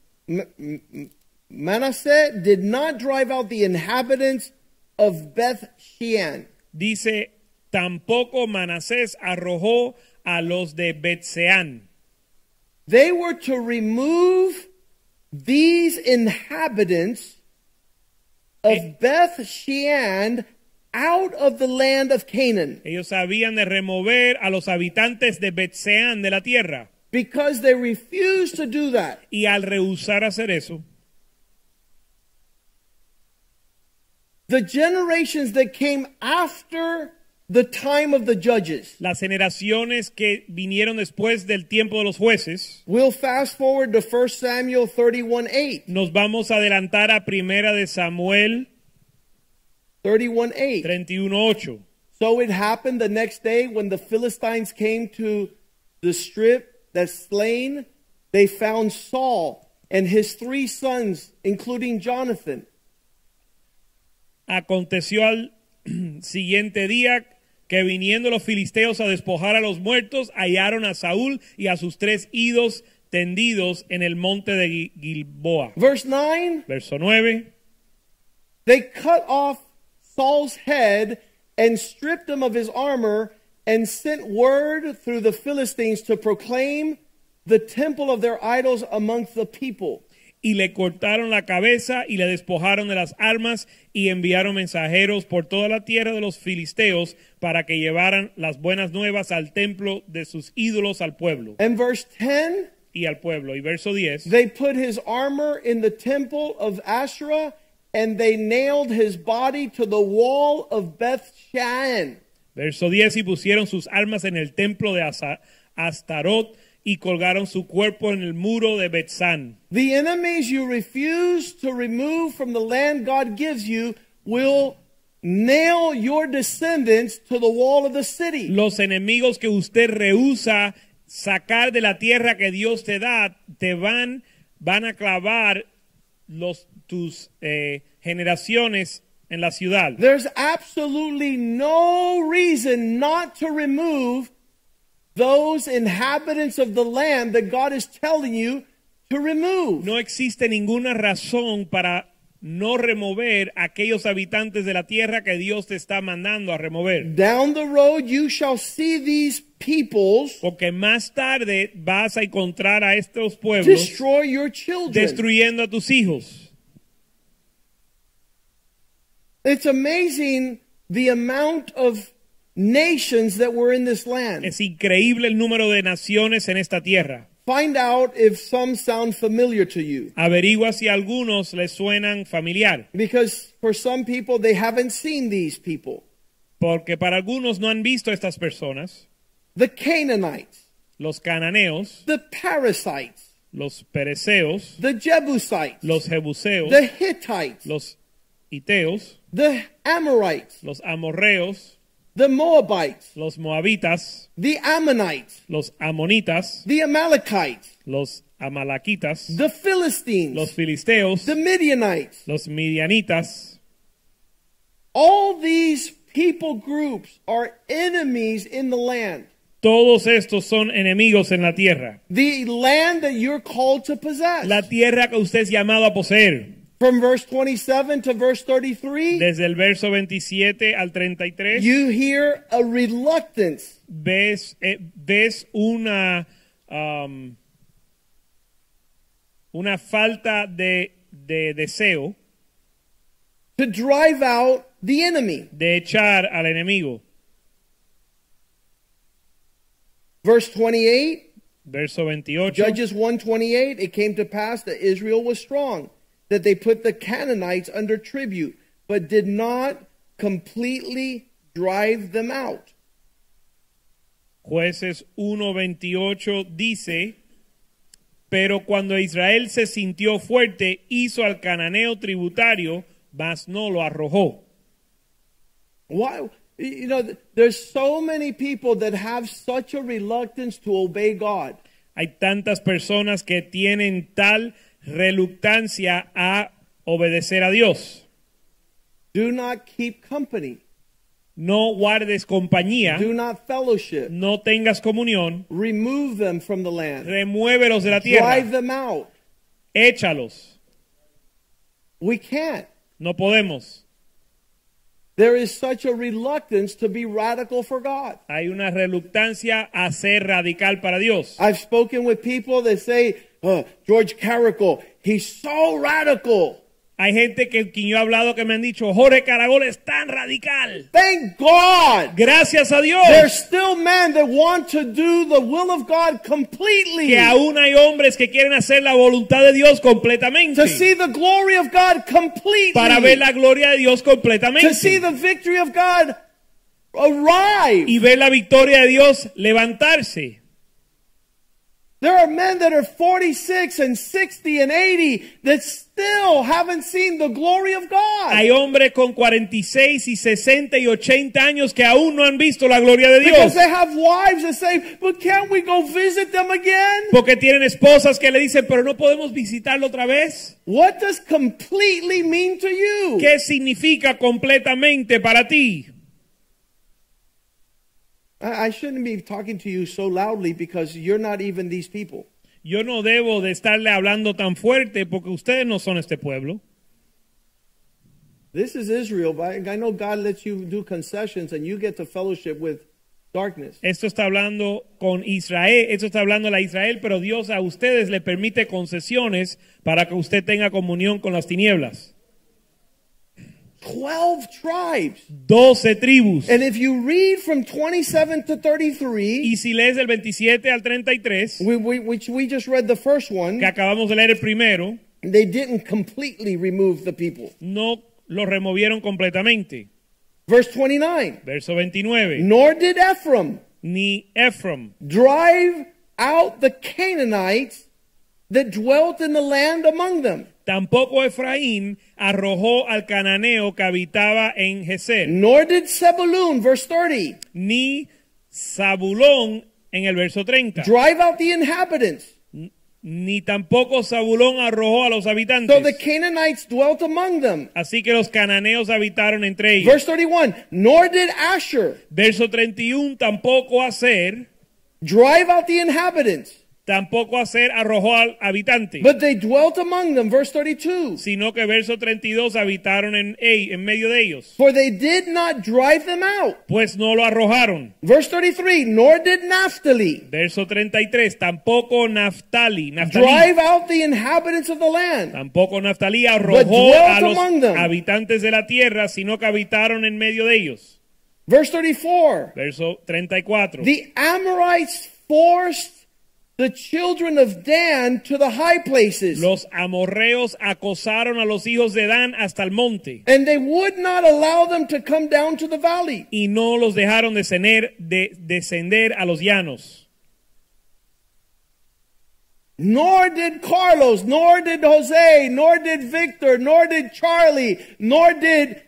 Manasseh did not drive out the inhabitants of Beth Shean. Dice, tampoco Manasés arrojó a los de Betseán. They were to remove these inhabitants of eh. Beth Shean out of the land of Canaan Ellos habían de remover a los habitantes de Betseán de la tierra. because they refused to do that. Y al rehusar hacer eso, The generations that came after the time of the judges. las generaciones que vinieron después del tiempo de los jueces, We'll fast forward to 1 Samuel 31 8. nos vamos a adelantar a primera de Samuel 31 8. 31.8. So it happened the next day when the Philistines came to the strip that's slain, they found Saul and his three sons, including Jonathan. Aconteció al siguiente día que viniendo los filisteos a despojar a los muertos, hallaron a Saúl y a sus tres idos tendidos en el monte de Gilboa. Verse 9 Verso 9. they cut off Saul's head and stripped him of his armor and sent word through the Philistines to proclaim the temple of their idols amongst the people. Y le cortaron la cabeza y le despojaron de las armas y enviaron mensajeros por toda la tierra de los filisteos para que llevaran las buenas nuevas al templo de sus ídolos al pueblo And verse 10 y al pueblo. Y verso 10. They put his armor in the temple of Asherah, and they nailed his body to the wall of Beth Shan. Verso 10, y pusieron sus armas en el templo de Asa- Astarot y colgaron su cuerpo en el muro de Betzán. The enemies you refuse to remove from the land God gives you will nail your descendants to the wall of the city. Los enemigos que usted rehúsa sacar de la tierra que Dios te da, te van, van a clavar los, tus eh, generaciones en la ciudad. There's absolutely no reason not to remove those inhabitants of the land that God is telling you to remove. No existe ninguna razón para no remover aquellos habitantes de la tierra que Dios te está mandando a remover. Down the road, you shall see these peoples Porque más tarde vas a encontrar a estos pueblos destroy your children. destruyendo a tus hijos. It's amazing the amount of nations that were in this land. Es increíble el número de naciones en esta tierra. Find out if some sound familiar to you. Averigua si algunos les suenan familiar, Because for some people, they haven't seen these people. porque para algunos no han visto estas personas, The Canaanites, los cananeos, the Perizzites, los pereceos, the Jebusites, los jebuseos, the Hittites, los Iteos, the Amorites, los amorreos, the Moabites, los moabitas, the Ammonites, los amonitas, the Amalekites, los amalaquitas, the Philistines, los filisteos, the Midianites. los midianitas. All these people groups are enemies in the land. Todos estos son enemigos en la tierra. The land that you're called to possess. La tierra que usted es llamado a poseer. From verse 27 to verse 33, Desde el verso 27 al 33, you hear a reluctance ves, eh, ves una, um, una falta de, de deseo to drive out the enemy. de echar al enemigo. Verse 28, Verso 28. Judges 1:28, it came to pass that Israel was strong, that they put the Canaanites under tribute, but did not completely drive them out. Jueces 1.28 dice, pero cuando Israel se sintió fuerte, hizo al cananeo tributario, mas no lo arrojó. Why? You know, there's so many people that have such a reluctance to obey God. Hay tantas personas que tienen tal reluctancia a obedecer a Dios. Do not keep company. No guardes compañía, Do not fellowship. no tengas comunión, Remove them from the land. remuévelos de la Drive tierra, them out. échalos. We can't. No podemos. There is such a reluctance to be radical for God. Hay una reluctancia a ser radical para Dios. I've spoken with people that say, uh, George Carrickle, he's so radical. Hay gente que quien yo he hablado que me han dicho, Jorge Caragol es tan radical. Thank God. Gracias a Dios There's still men that want to do the will of God completely. que aún hay hombres que quieren hacer la voluntad de Dios completamente. To see the glory of God completely. Para ver la gloria de Dios to see completamente. the victory of God arrive. Y ver la victoria de Dios levantarse. There are men that are 46 and 60 and 80 that still haven't seen the glory of God. Hay hombres con 46 y 60 y 80 años que aún no han visto la gloria de Dios. because they have wives that say, but can't we go visit them again? Porque tienen esposas que le dicen, pero no podemos visitarlo otra vez. What does completely mean to you? ¿Qué significa completamente para ti? I shouldn't be talking to you so loudly because you're not even these people. Yo no debo de estarle hablando tan fuerte porque ustedes no son este pueblo. This is Israel, but I know God lets you do concessions and you get to fellowship with darkness. Esto está hablando con Israel, esto está hablando a la Israel, pero Dios a ustedes le permite concesiones para que usted tenga comunión con las tinieblas. 12 tribes. Doce tribus. And if you read from 27 to 33, Y si lees del 27 al 33, we, we, which we just read the first one, que acabamos de leer el primero, they didn't completely remove the people. no lo removieron completamente. Verse 29, Verso 29. nor did Ephraim Ni Ephraim drive out the Canaanites that dwelt in the land among them. Tampoco Efraín arrojó al cananeo que habitaba en Geser, Nor did Zebulun, verse 30, ni Zabulón en el verso 30, drive out the inhabitants. ni tampoco Zabulón arrojó a los So the habitantes. Canaanites dwelt among them. Así que los cananeos habitaron entre ellos. Verse 31, nor did Asher Verso 31, tampoco hacer, drive out the inhabitants, tampoco hacer arrojó al habitante, but they dwelt among them. Verse 32, sino que verso 32 habitaron en, en medio de ellos, for they did not drive them out. pues no lo arrojaron. Verse 33, nor did Naphtali Verso 33, tampoco Naftali, Naftali drive out the inhabitants of the land. Tampoco But arrojó a los habitantes de la tierra, sino que habitaron en medio de ellos. Verse 34, Verso 34. the Amorites forced the children of Dan to the high places, Los amorreos acosaron a los hijos de Dan hasta el monte and they would not allow them to come down to the valley. y no los dejaron descender, de, descender a los llanos. Nor did Carlos, nor did Jose, nor did Victor, nor did Charlie, nor did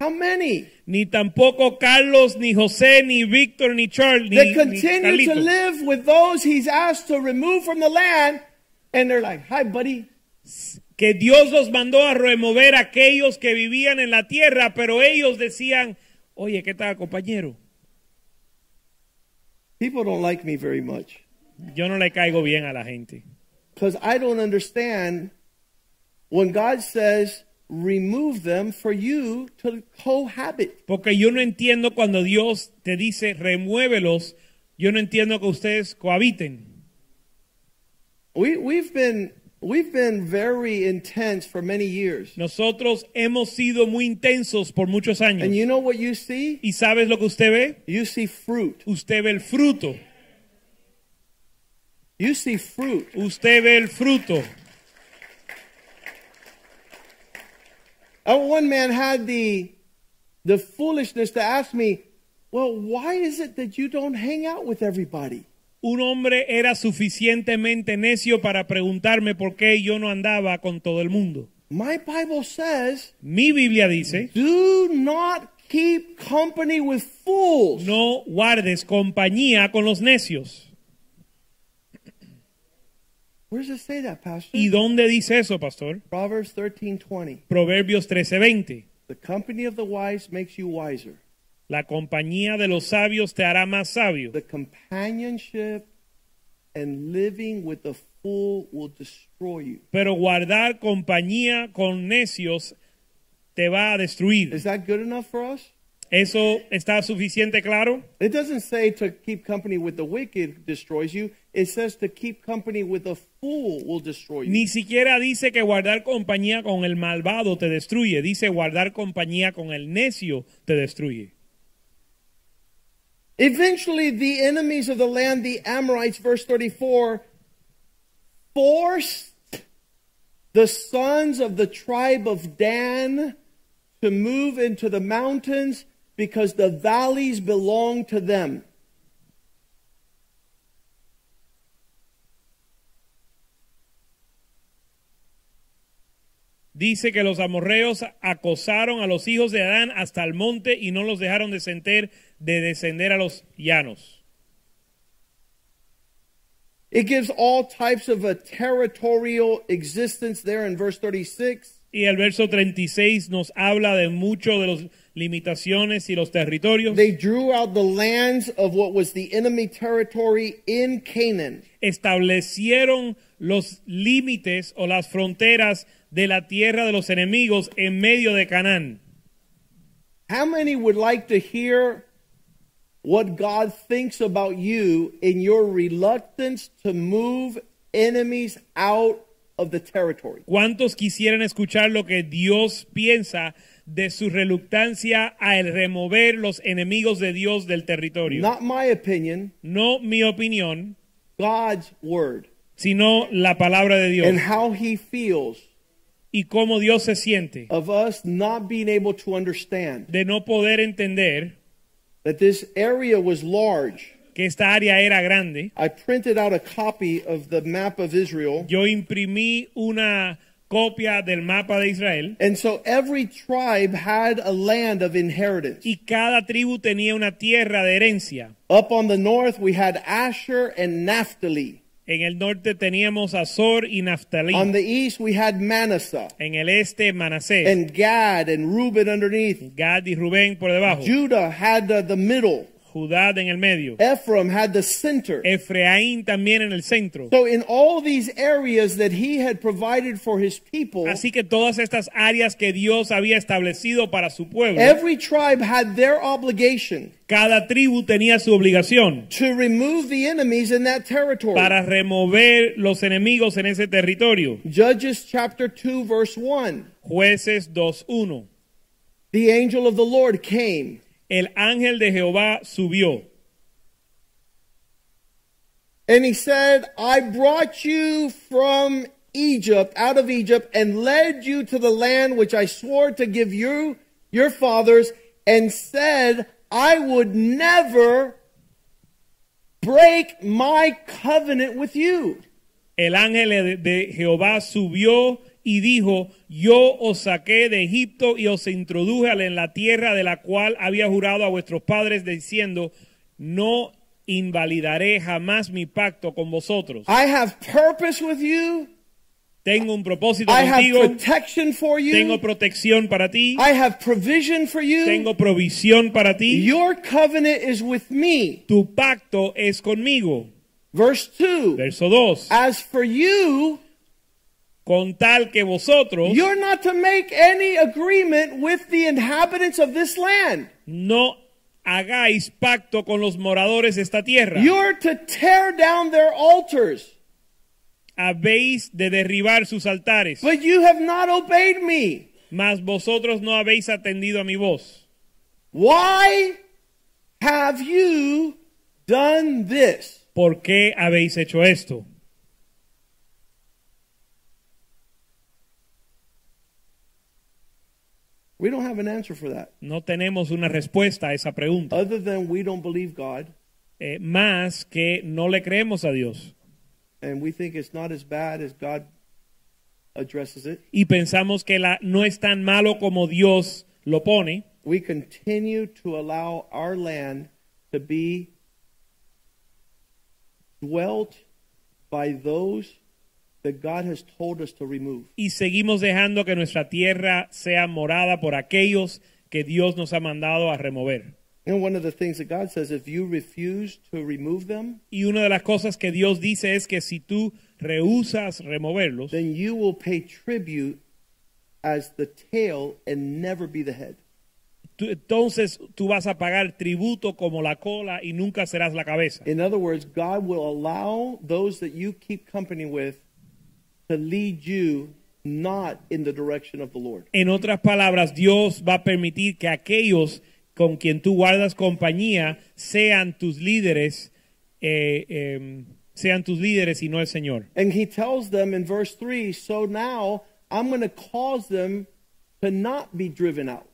how many? Ni tampoco Carlos, ni José, ni Víctor, ni Charles, ni, They ni continue to Carlito. live with those he's asked to remove from the land, and they're like, "Hi, buddy." que Dios los mandó a remover a aquellos que vivían en la tierra, pero ellos decían, oye, ¿qué tal, compañero? People don't like me very much Yo no le caigo bien a la gente. because I don't understand when God says, "Remove them for you to cohabit." Porque yo no entiendo cuando Dios te dice, remuévelos, yo no entiendo que ustedes cohabiten. We we've been we've been very intense for many years, Nosotros hemos sido muy intensos por muchos años. and you know what you see? ¿Y sabes lo que usted ve? You see fruit. Usted ve el fruto. You see fruit. Usted ve el fruto. Uh, one man had the the foolishness to ask me, "Well, why is it that you don't hang out with everybody?" Un hombre era suficientemente necio para preguntarme por qué yo no andaba con todo el mundo. My Bible says, Mi Biblia dice, "Do not keep company with fools." no guardes compañía con los necios. Where does it say that, Pastor? ¿Y dónde dice eso, pastor? Proverbs 13:20. Proverbios 13:20. The company of the wise makes you wiser. La compañía de los sabios te hará más sabio, The companionship and living with the fool will destroy you. pero guardar compañía con necios te va a destruir. Is that good enough for us? ¿Eso está suficiente claro? It doesn't say to keep company with the wicked destroys you. It says to keep company with a fool will destroy you. Ni siquiera dice que guardar compañía con el malvado te destruye, dice guardar compañía con el necio te destruye. Eventually, the enemies of the land, the Amorites, verse 34, forced the sons of the tribe of Dan to move into the mountains because the valleys belong to them. Dice que los amorreos acosaron a los hijos de Adán hasta el monte y no los dejaron descender, de descender a los llanos. It gives all types of a territorial existence there in verse 36. Y el verso 36 nos habla de mucho de las limitaciones y los territorios. They drew out the lands of what was the enemy territory in Canaan. Establecieron los límites o las fronteras de la tierra de los enemigos en medio de Canaán. How many would like to hear what God thinks about you in your reluctance to move enemies out of the territory? ¿Cuántos quisieran escuchar lo que Dios piensa de su reluctancia al remover los enemigos de Dios del territorio? Not my opinion, No mi opinión, God's word, sino la palabra de Dios and how he feels y cómo Dios se siente of us not being able to understand de no poder entender that this area was large. que esta área era grande. I printed out a copy of the map of Israel. Yo imprimí una copia del mapa de Israel And so every tribe had a land of inheritance. y cada tribu tenía una tierra de herencia. Up on the north, we had Asher and Naphtali. En el norte teníamos Azor y Naftalí. On the east, we had Manasseh En el este Manasés, and Gad and Reuben underneath. Gad y Rubén por debajo. Judah had uh, the middle. Judá en el medio. Ephraim had the center. Efraín también en el centro. So in all these areas that he had provided for his people, Así que todas estas áreas que Dios había establecido para su pueblo, every tribe had their obligation cada tribu tenía su obligación to remove the enemies in that territory. para remover los enemigos en ese territorio. Judges chapter 2 verse 1. Jueces 2.1. The angel of the Lord came El ángel de Jehová subió And he said, I brought you from Egypt, out of Egypt, and led you to the land which I swore to give you, your fathers, and said, I would never break my covenant with you. el ángel de, Jehová subió y dijo, yo os saqué de Egipto y os introduje en la tierra de la cual había jurado a vuestros padres diciendo, no invalidaré jamás mi pacto con vosotros. I have purpose with you. Tengo un propósito I have contigo, protection for tengo you. protección para ti, I have provision for you. tengo provisión para ti. Your covenant is with me. Tu pacto es conmigo. Verse 2. Verso 2. As for you, Con tal que vosotros you're not to make any agreement with the inhabitants of this land. no hagáis pacto con los moradores de esta tierra. You're to tear down their altars. Habéis de derribar sus altares, But you have not obeyed me. mas vosotros no habéis atendido a mi voz. Why have you done this? ¿Por qué habéis hecho esto? We don't have an answer for that. No tenemos una respuesta a esa pregunta, Other than we don't believe God eh, más que no le creemos a Dios and we think it's not as bad as God addresses it. y pensamos que la, no es tan malo como Dios lo pone. We continue to allow our land to be dwelt by those that God has told us to remove. y seguimos dejando que nuestra tierra sea morada por aquellos que Dios nos ha mandado a remover. And one of the things that God says, if you refuse to remove them, Y una de las cosas que Dios dice es que si tú rehusas removerlos, then you will pay tribute as the tail and never be the head. entonces tú vas a pagar tributo como la cola y nunca serás la cabeza. In other words, God will allow those that you keep company with to lead you not in the direction of the Lord. En otras palabras, Dios va a permitir que aquellos con quien tú guardas compañía sean tus líderes, eh, em, sean tus líderes y no el Señor. And he tells them in verse 3 so now I'm going to cause them to not be driven out.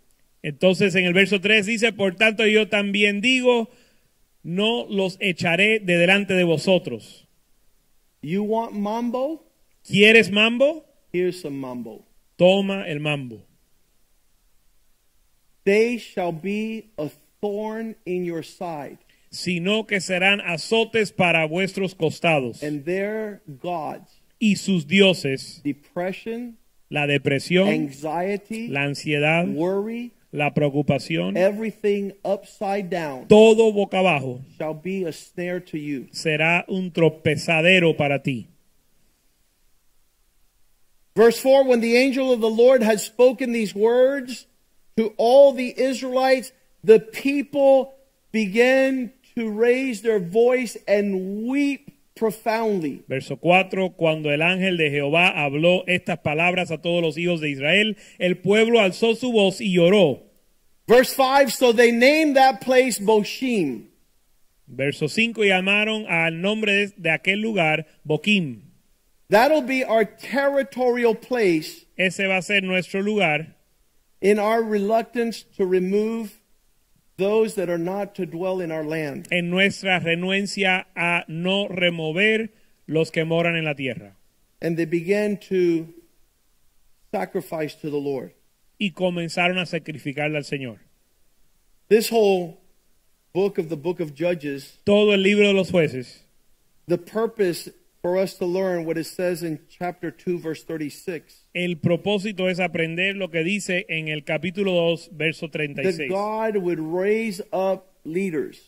Entonces en el verso 3 dice, por tanto yo también digo, no los echaré de delante de vosotros. You want mambo? ¿Quieres mambo? Here's some mambo. Toma el mambo. They shall be a thorn in your side, Sino que serán azotes para vuestros costados. and their gods, Y sus dioses, depression, la depresión, anxiety, la ansiedad, worry, la preocupación, everything upside down todo boca abajo shall be a snare to you. será un tropezadero para ti. Verse 4 When the angel of the Lord had spoken these words to all the Israelites, the people began to raise their voice and weep profoundly. Verso 4, cuando el ángel de Jehová habló estas palabras a todos los hijos de Israel, el pueblo alzó su voz y lloró. Verse 5 So they named that place Bochim. Verso 5, llamaron al nombre de, de aquel lugar Boquim. That'll be our territorial place Ese va a ser nuestro lugar in our reluctance to remove those that are not to dwell in our land. en nuestra renuencia a no remover los que moran en la tierra. And they began to sacrifice to the Lord. Y comenzaron a sacrificarle al Señor. This whole book of the book of Judges, Todo el libro de los jueces the purpose for us to learn what it says in chapter 2, verse 36 El propósito es aprender lo que dice en el capítulo 2, verso that 36. God would raise up leaders.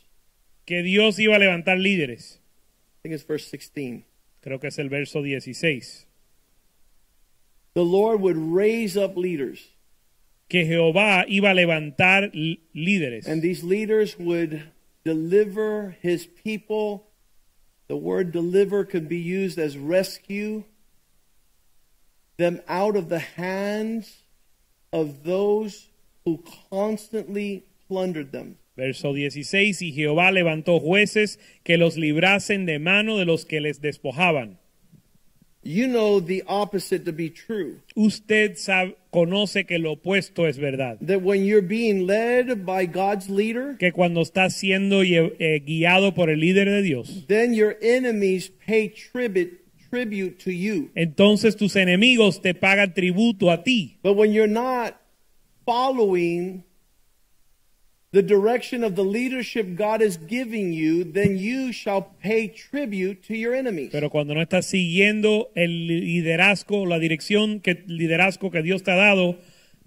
Que Dios iba a levantar líderes. I think it's verse 16. Creo que es el verso 16. The Lord would raise up leaders, Que Jehová iba a levantar líderes. and these leaders would deliver his people. The word deliver could be used as rescue them out of the hands of those who constantly plundered them. Verso 16. Y Jehová levantó jueces que los librasen de mano de los que les despojaban. You know the opposite to be true. Usted sabe, conoce que lo opuesto es verdad. That when you're being led by God's leader, Que cuando estás siendo eh, guiado por el líder de Dios, then your enemies pay tribute tribute to you. entonces tus enemigos te pagan tributo a ti. But when you're not following the direction of the leadership God is giving you, then you shall pay tribute to your enemies. Pero cuando no estás siguiendo el liderazgo, la dirección que liderazgo que Dios te ha dado,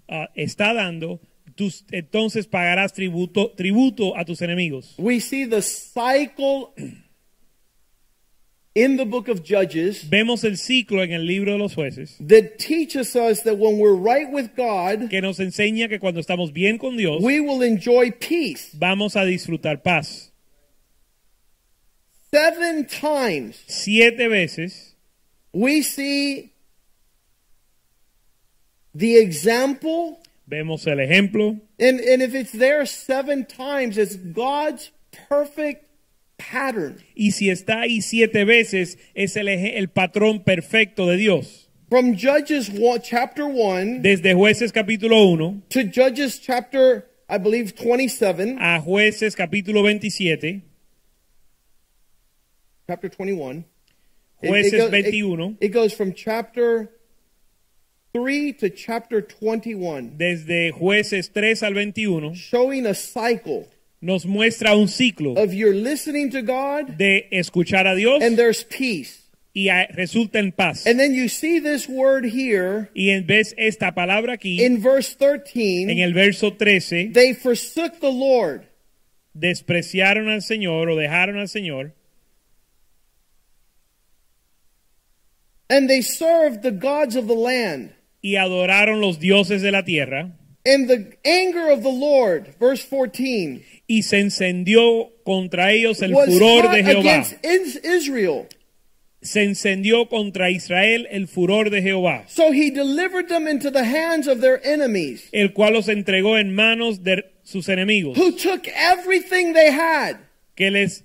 ah, está dando, tus- entonces pagarás tributo, tributo a tus enemigos. We see the cycle in the book of Judges Vemos el ciclo en el libro de los jueces that teaches us that when we're right with God, que nos enseña que cuando estamos bien con Dios, we will enjoy peace. vamos a disfrutar paz. Seven times Siete veces we see the example, vemos el ejemplo and, and if it's there seven times, it's God's perfect pattern. y si está ahí siete veces es el, el patrón perfecto de Dios. From Judges 1, chapter 1 Desde jueces capítulo 1 to Judges chapter, I believe, 27, a jueces capítulo 27, chapter 21. It- it jueces goes- it- 21, It goes from chapter 3 to chapter 21, desde jueces 3 al 21, showing a cycle nos muestra un ciclo of listening to God de escuchar a Dios and there's peace. y a- resulta en paz. And then you see this word here Y en vez esta palabra aquí, in verse en 13, el verso 13, they forsook the Lord despreciaron al Señor o dejaron al Señor and they served the gods of the land. y adoraron los dioses de la tierra. And the anger of the Lord, verse 14, Y se encendió contra ellos el was furor hot de Jehová. against Is- Israel. Se encendió contra Israel el furor de Jehová, So he delivered them into the hands of their enemies, el cual los entregó en manos de sus enemigos, who took everything they had, que les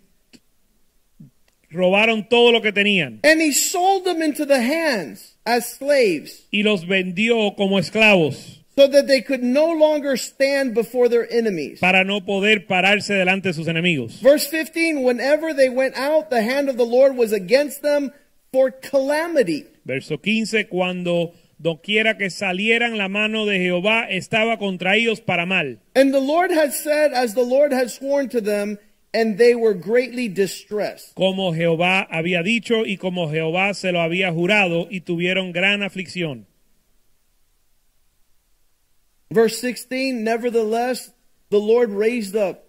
robaron todo lo que tenían and he sold them into the hands as slaves, y los vendió como esclavos so that they could no longer stand before their enemies. para no poder pararse delante de sus enemigos. Verse 15 Whenever they went out, the hand of the Lord was against them for calamity. Verso 15, cuando doquiera que salieran la mano de Jehová estaba contra ellos para mal. And the Lord had said, as the Lord had sworn to them, and they were greatly distressed. como Jehová había dicho y como Jehová se lo había jurado y tuvieron gran aflicción. Verse 16 Nevertheless, the Lord raised up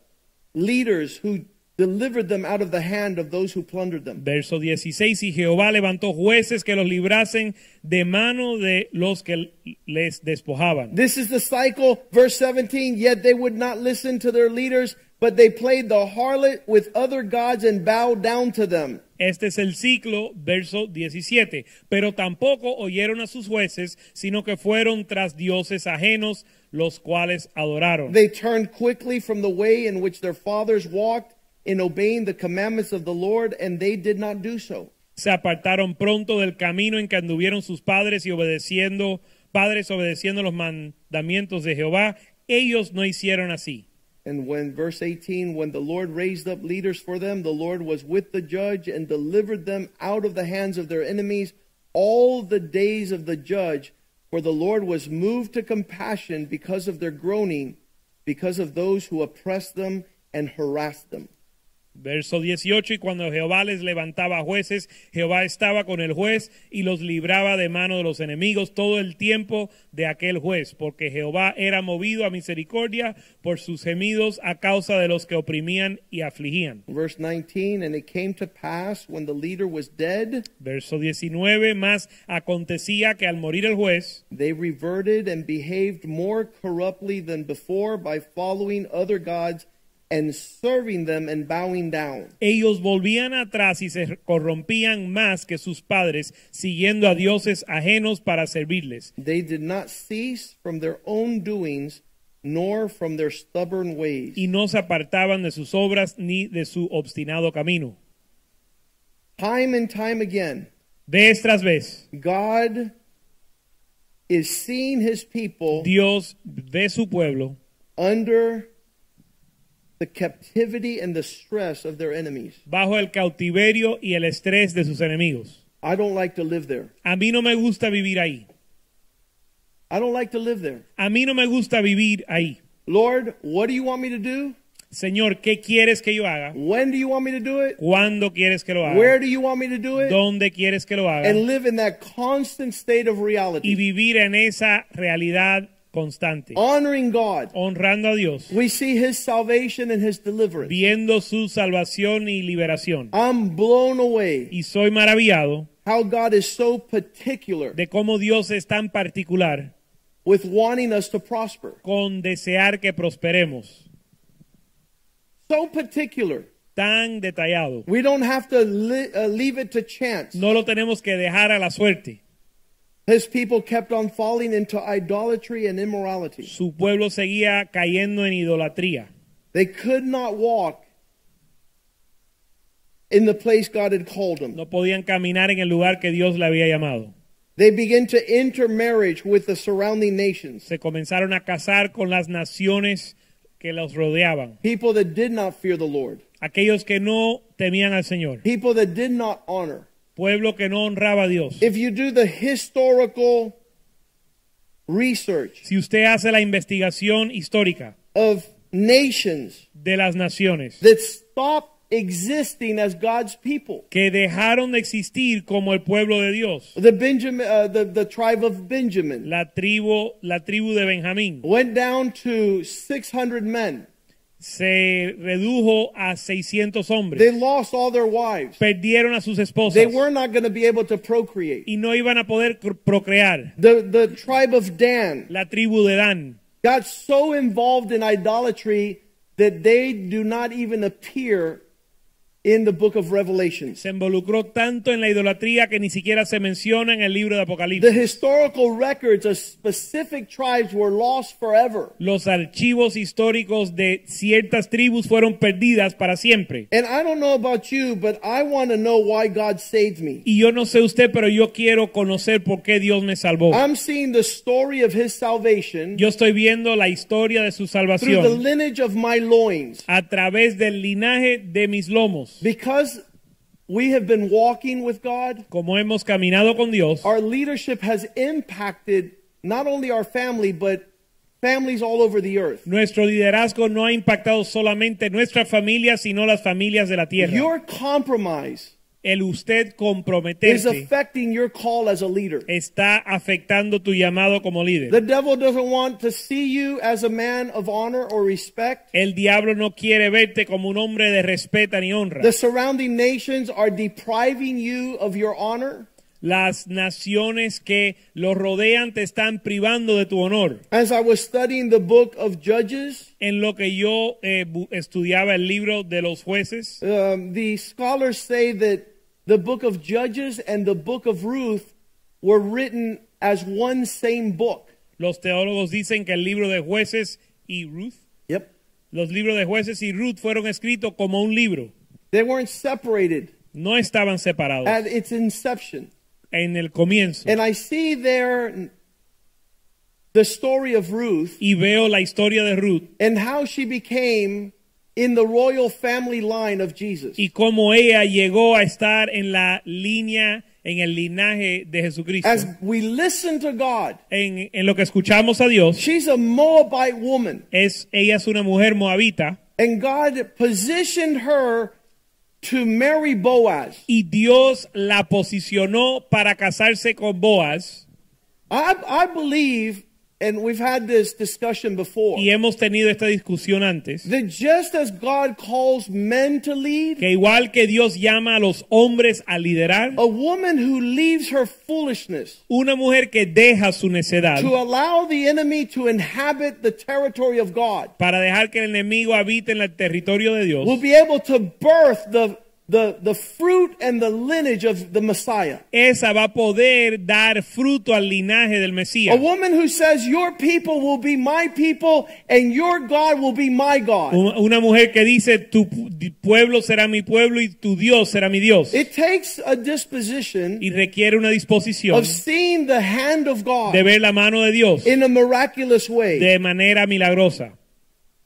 leaders who delivered them out of the hand of those who plundered them. Verso 16, y Jehová levantó jueces que los librasen de mano de los que les despojaban. This is the cycle. Verse 17 Yet they would not listen to their leaders, but they played the harlot with other gods and bowed down to them. Este es el ciclo, verso 17. Pero tampoco oyeron a sus jueces, sino que fueron tras dioses ajenos, los cuales adoraron. They turned quickly from the way in which their fathers walked in obeying the commandments of the Lord, and they did not do so. se apartaron pronto del camino en que anduvieron sus padres y obedeciendo, padres obedeciendo los mandamientos de Jehová, ellos no hicieron así. And when, verse 18, when the Lord raised up leaders for them, the Lord was with the judge and delivered them out of the hands of their enemies all the days of the judge. For the Lord was moved to compassion because of their groaning, because of those who oppressed them and harassed them. Verso 18, y cuando Jehová les levantaba jueces, Jehová estaba con el juez y los libraba de mano de los enemigos todo el tiempo de aquel juez, porque Jehová era movido a misericordia por sus gemidos a causa de los que oprimían y afligían. Verse 19, and it came to pass when the leader was dead, Verso 19, más acontecía que al morir el juez, they reverted and behaved more corruptly than before by following other gods and serving them and bowing down. ellos volvían atrás y se corrompían más que sus padres, siguiendo a dioses ajenos para servirles. They did not cease from their own doings, nor from their stubborn ways. y no se apartaban de sus obras ni de su obstinado camino. Time and time again, Vez tras vez, God is seeing his people Dios ve su pueblo under the captivity and the stress of their enemies. bajo el cautiverio y el estrés de sus enemigos. I don't like to live there. A mí no me gusta vivir ahí. I don't like to live there. A mí no me gusta vivir ahí. Lord, what do you want me to do? Señor, ¿qué quieres que yo haga? When do you want me to do it? ¿Cuándo quieres que lo haga? Where do you want me to do it? ¿Dónde quieres que lo haga? And live in that constant state of Y reality, vivir en esa realidad constante. honoring God. Honrando a Dios. We see His salvation and His deliverance. Viendo su salvación y liberación. I'm blown away Y soy maravillado how God is so particular de cómo Dios es tan particular with wanting us to prosper. con desear que prosperemos. So particular. Tan detallado. We don't have to li- uh, leave it to chance. No lo tenemos que dejar a la suerte. His people kept on falling into idolatry and immorality. Su pueblo seguía cayendo en idolatría. They could not walk in the place God had called them. No podían caminar en el lugar que Dios le había llamado. They began to intermarriage with the surrounding nations, Se comenzaron a casar con las naciones que los rodeaban. people that did not fear the Lord, Aquellos que no temían al Señor. people that did not honor. Pueblo que no honraba a Dios. If you do the historical research Si usted hace la investigación histórica of nations de las naciones that stopped existing as God's people, que dejaron de existir como el pueblo de Dios, the Benjamin, uh, the, the tribe of Benjamin la tribu, la tribu de Benjamín, went down to 600 men. Se redujo a 600 hombres. They lost all their wives. Perdieron a sus esposas They were not going to be able to procreate. y no iban a poder procrear. The, the tribe of Dan La tribu de Dan got so involved in idolatry that they do not even appear in the book of Revelations. se involucró tanto en la idolatría que ni siquiera se menciona en el libro de The Apocalipsis. historical records of specific tribes were lost forever. Los archivos históricos de ciertas tribus fueron perdidas para siempre. And I don't know about you, but I want to know why God saved me. Y yo no sé usted, pero yo quiero conocer por qué Dios me salvó. I'm seeing the story of his salvation Yo estoy viendo la historia de su through the salvación lineage of my loins. a través del linaje de mis lomos. Because we have been walking with God, Como hemos caminado con Dios, our leadership has impacted not only our family, but families all over the earth. nuestro liderazgo no ha impactado solamente nuestra familia, sino las familias de la tierra. Your compromise El usted is comprometerse affecting your call as a leader. está afectando tu llamado como líder. The devil doesn't want to see you as a man of honor or respect. El diablo no quiere verte como un hombre de respeto ni honra. The surrounding nations are depriving you of your honor. Las naciones que los rodean te están privando de tu honor. As I was studying the book of Judges, En lo que yo eh, bu- estudiaba el libro de los jueces, um, the scholars say that the book of Judges and the book of Ruth were written as one same book. los teólogos dicen que el libro de jueces y Ruth, Yep. los libros de jueces y Ruth fueron escritos como un libro. They weren't separated No estaban separados at its inception. en el comienzo. And I see there the story of Ruth Y veo la historia de Ruth and how she became in the royal family line of Jesus. y cómo ella llegó a estar en la línea, en el linaje de Jesucristo. As we listen to God, En, en lo que escuchamos a Dios, she's a Moabite woman, es, ella es una mujer moabita and God positioned her to marry Boaz. y Dios la posicionó para casarse con Boaz. I, I believe, and we've had this discussion before, Y hemos tenido esta discusión antes, that just as God calls men to lead, que igual que Dios llama a los hombres a liderar, a woman who leaves her foolishness una mujer que deja su necedad to allow the enemy to inhabit the territory of God para dejar que el enemigo habite en el territorio de Dios, will be able to birth the, the, the fruit and the lineage of the Messiah. esa va a poder dar fruto al linaje del Mesías. A woman who says, Your people will be my people and your God will be my God. Una mujer que dice, tu pueblo será mi pueblo y tu Dios será mi Dios. It takes a disposition Y requiere una disposición of seeing the hand of God de ver la mano de Dios in a miraculous way. de manera milagrosa.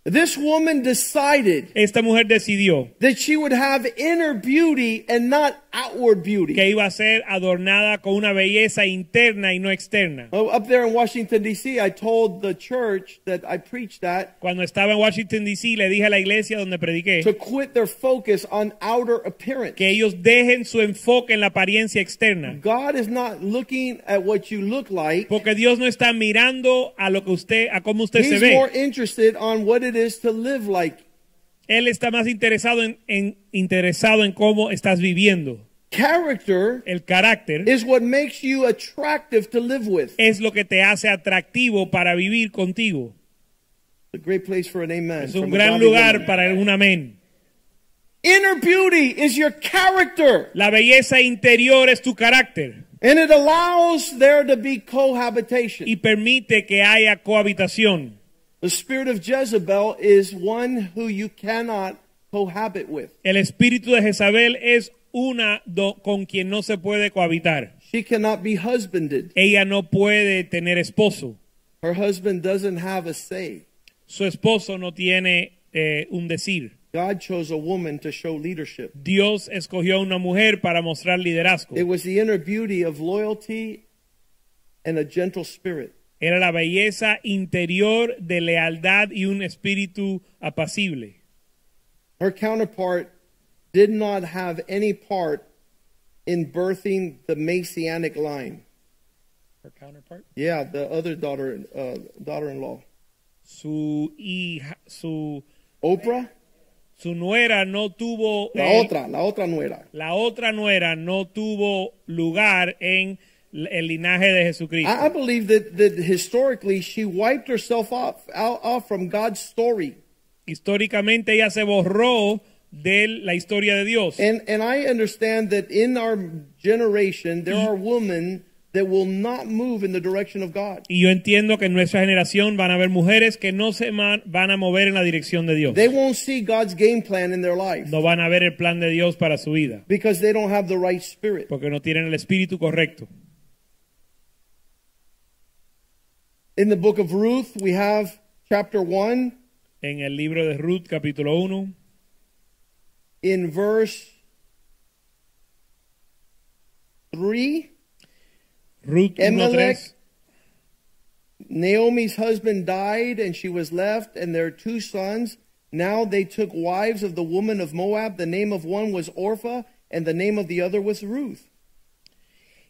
This woman decided Esta mujer decidió that she would have inner beauty and not outward beauty. que iba a ser adornada con una belleza interna y no externa. Oh, Up there in Washington, D.C., I told the church that I preached at Cuando estaba en Washington, D.C., le dije a la iglesia donde prediqué to quit their focus on outer appearance. que ellos dejen su enfoque en la apariencia externa. God is not looking at what you look like. Porque Dios no está mirando a lo que usted, a cómo usted se He's more ve. interested on what it is to live like. Él está más interesado en, en- interesado en cómo estás viviendo. Character El carácter is what makes you attractive to live with. es lo que te hace atractivo para vivir contigo. A great place for an amen. Es un a gran lugar woman. para un amén. Inner beauty is your character, La belleza interior es tu carácter and it allows there to be cohabitation. y permite que haya cohabitación. The spirit of Jezebel is one who you cannot cohabit with. El espíritu de Jezabel es una do- con quien no se puede cohabitar. She cannot be husbanded. Ella no puede tener esposo. Her husband doesn't have a say. Su esposo no tiene eh, un decir. God chose a woman to show leadership. Dios escogió a una mujer para mostrar liderazgo. It was the inner beauty of loyalty and a gentle spirit. Era la belleza interior de lealtad y un espíritu apacible. Her counterpart did not have any part in birthing the Messianic line. Yeah, the other daughter, uh, daughter-in-law, Su hija, su, Oprah, su nuera no tuvo. la eh, otra, la otra nuera. La otra nuera no tuvo lugar en el linaje de Jesucristo. I, believe that, that historically she wiped herself off, out, off from God's story. Históricamente ella se borró de la historia de Dios. And, and I understand that in our generation, there are women that will not move in the direction of God. Y yo entiendo que en nuestra generación van a haber mujeres que no se van a mover en la dirección de Dios. They won't see God's game plan in their life No van a ver el plan de Dios para su vida. because they don't have the right spirit. Porque no tienen el espíritu correcto. In the book of Ruth, we have chapter 1 En el libro de Ruth, capítulo 1, in verse 3. Ruth 1, Elimelech 3. Naomi's husband died, and she was left, and their two sons. Now they took wives of the woman of Moab. The name of one was Orpah, and the name of the other was Ruth.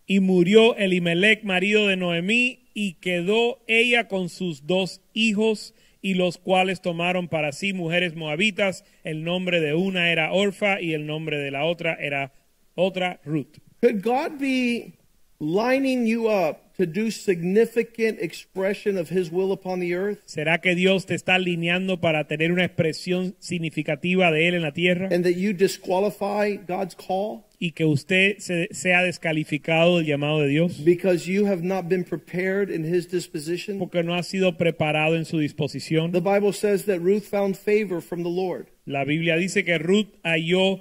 Y murió Elimelech, marido de Noemí, y quedó ella con sus dos hijos, y los cuales tomaron para sí mujeres moabitas. El nombre de una era Orfa y el nombre de la otra era otra Ruth. Could God be lining you up to do significant expression of His will upon the earth? ¿Será que Dios te está alineando para tener una expresión significativa de Él en la tierra And that you disqualify God's call y que usted se- sea descalificado del llamado de Dios because you have not been prepared in His disposition? porque no ha sido preparado en su disposición? The Bible says that Ruth found favor from the Lord. La Biblia dice que Ruth halló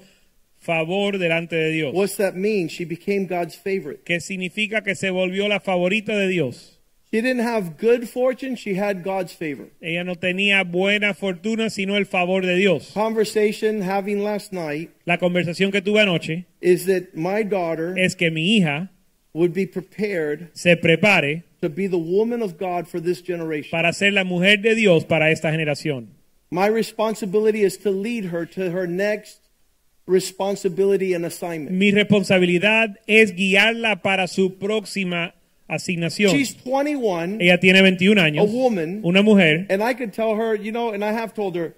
favor delante de Dios. What's that mean? She became God's favorite. que significa que se volvió la favorita de Dios. She didn't have good fortune, she had God's favor. Ella no tenía buena fortuna, sino el favor de Dios. Conversation having last night La conversación que tuve anoche is that my daughter es que mi hija would be prepared se prepare to be the woman of God for this generation. para ser la mujer de Dios para esta generación. My responsibility is to lead her to her next responsibility and assignment. Mi responsabilidad es guiarla para su próxima asignación. She's 21, Ella tiene 21 a años, woman, una mujer, and I could tell her, you know, and I have told her,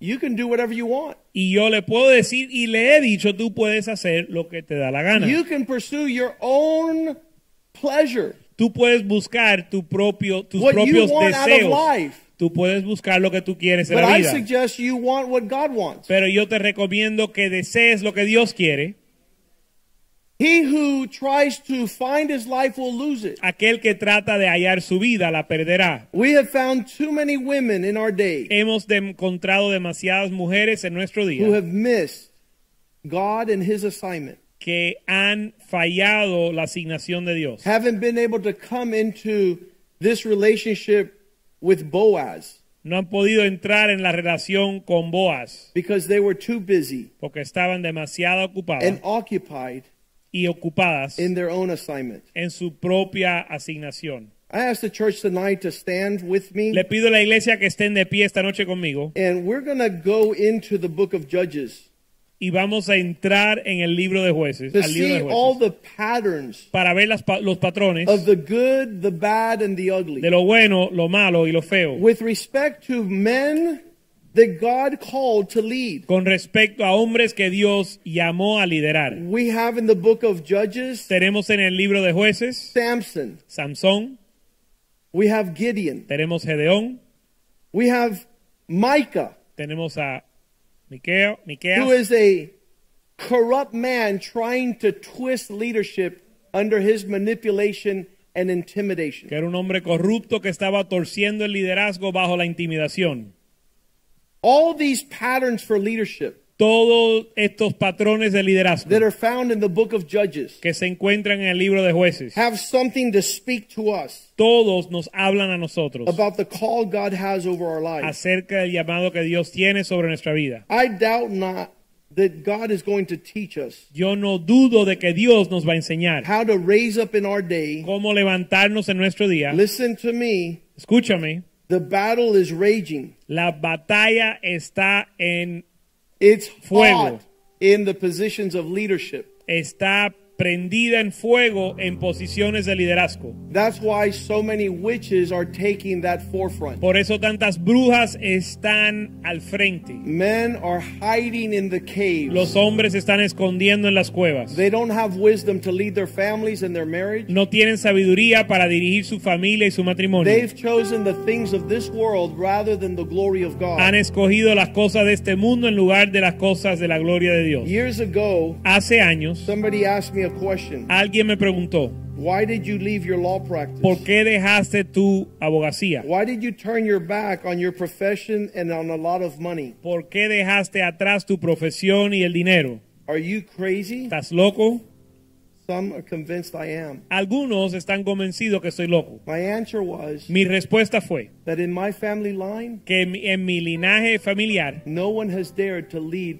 you can do whatever you want. y yo le puedo decir y le he dicho, tú puedes hacer lo que te da la gana. You can pursue your own pleasure, Tú puedes buscar tu propio, tus what you propios want out of deseos. life. Tú puedes buscar lo que tú quieres en But la I vida. suggest you want what God wants. Pero yo te recomiendo que desees lo que Dios quiere. He who tries to find his life will lose it. Aquel que trata de hallar su vida la perderá. We have found too many women in our day Hemos encontrado demasiadas mujeres en nuestro día. who have missed God and his assignment. que han fallado la asignación de Dios. haven't been able to come into this relationship with Boaz. no han podido entrar en la relación con Boaz because they were too busy porque estaban demasiado ocupadas and occupied y ocupadas in their own assignment. en su propia asignación. I the church tonight to stand with me, Le pido a la iglesia que estén de pie esta noche conmigo and we're going to go into the book of Judges y vamos a entrar en el libro de jueces, to al libro see de all jueces, the patterns para ver las los patrones of the good, the bad, and the ugly. de lo bueno, lo malo y lo feo with respect to men that God called to lead. con respecto a hombres que Dios llamó a liderar. We have in the book of Judges Tenemos en el libro de jueces Samson, Samson, we have Gideon, tenemos Gedeón, we have Micah, tenemos a Miqueo, Miqueas, who is a corrupt man trying to twist leadership under his manipulation and intimidation. que era un hombre corrupto que estaba torciendo el liderazgo bajo la intimidación. All these patterns for leadership Todos estos patrones de liderazgo that are found in the book of Judges que se encuentran en el libro de jueces, have something to speak to us todos nos hablan a nosotros about the call God has over our lives. acerca del llamado que Dios tiene sobre nuestra vida. I doubt not that God is going to teach us Yo no dudo de que Dios nos va a enseñar how to raise up in our day. cómo levantarnos en nuestro día. Listen to me. Escúchame, The battle is raging. la batalla está en It's Fuego. hot in the positions of leadership. está prendida en fuego en posiciones de liderazgo. That's why so many witches are taking that forefront. Por eso tantas brujas están al frente. Men are hiding in the caves. Los hombres están escondiendo en las cuevas. They don't have wisdom to lead their families and their marriage. No tienen sabiduría para dirigir su familia y su matrimonio. They've chosen the things of this world rather than the glory of Han God. escogido las cosas de este mundo en lugar de las cosas de la gloria de Dios. Years ago, Hace años, somebody asked me a question. alguien me preguntó, Why did you leave your law practice? ¿por qué dejaste tu abogacía? Why did you turn your back on your profession and on a lot of money? ¿Por qué dejaste atrás tu profesión y el dinero? Are you crazy? ¿Estás loco? Some are convinced I am. Algunos están convencidos que estoy loco. My answer was Mi respuesta fue that in my family line, que en mi- en mi linaje familiar no one has dared to lead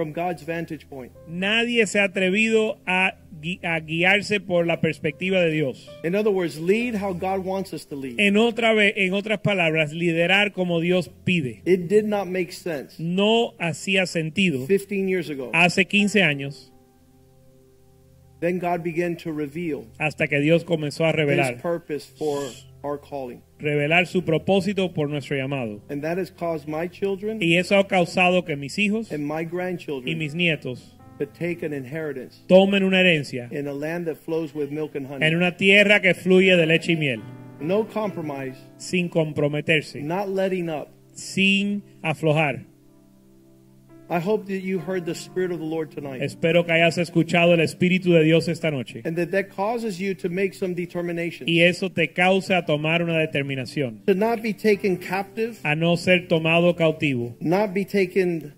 from God's vantage point. nadie se ha atrevido a, gui- a guiarse por la perspectiva de Dios. In other words, lead how God wants us to lead. En, otra vez, en otras palabras, liderar como Dios pide. It did not make sense No hacía sentido 15 years ago. hace 15 años Then God began to reveal hasta que Dios comenzó a his revelar, purpose for our calling. Revelar su propósito por nuestro llamado. And that has caused my children Y eso ha causado que mis hijos and my y mis nietos to take an inheritance tomen una herencia in a land that flows with milk and honey. en una tierra que fluye de leche y miel, No compromise, sin comprometerse, not letting up. sin aflojar. I hope that you heard the Spirit of the Lord tonight. Espero que hayas escuchado el Espíritu de Dios esta noche. And that that causes you to make some determination. Y eso te causa tomar una determinación. To not be taken captive, A no ser tomado cautivo. not be taken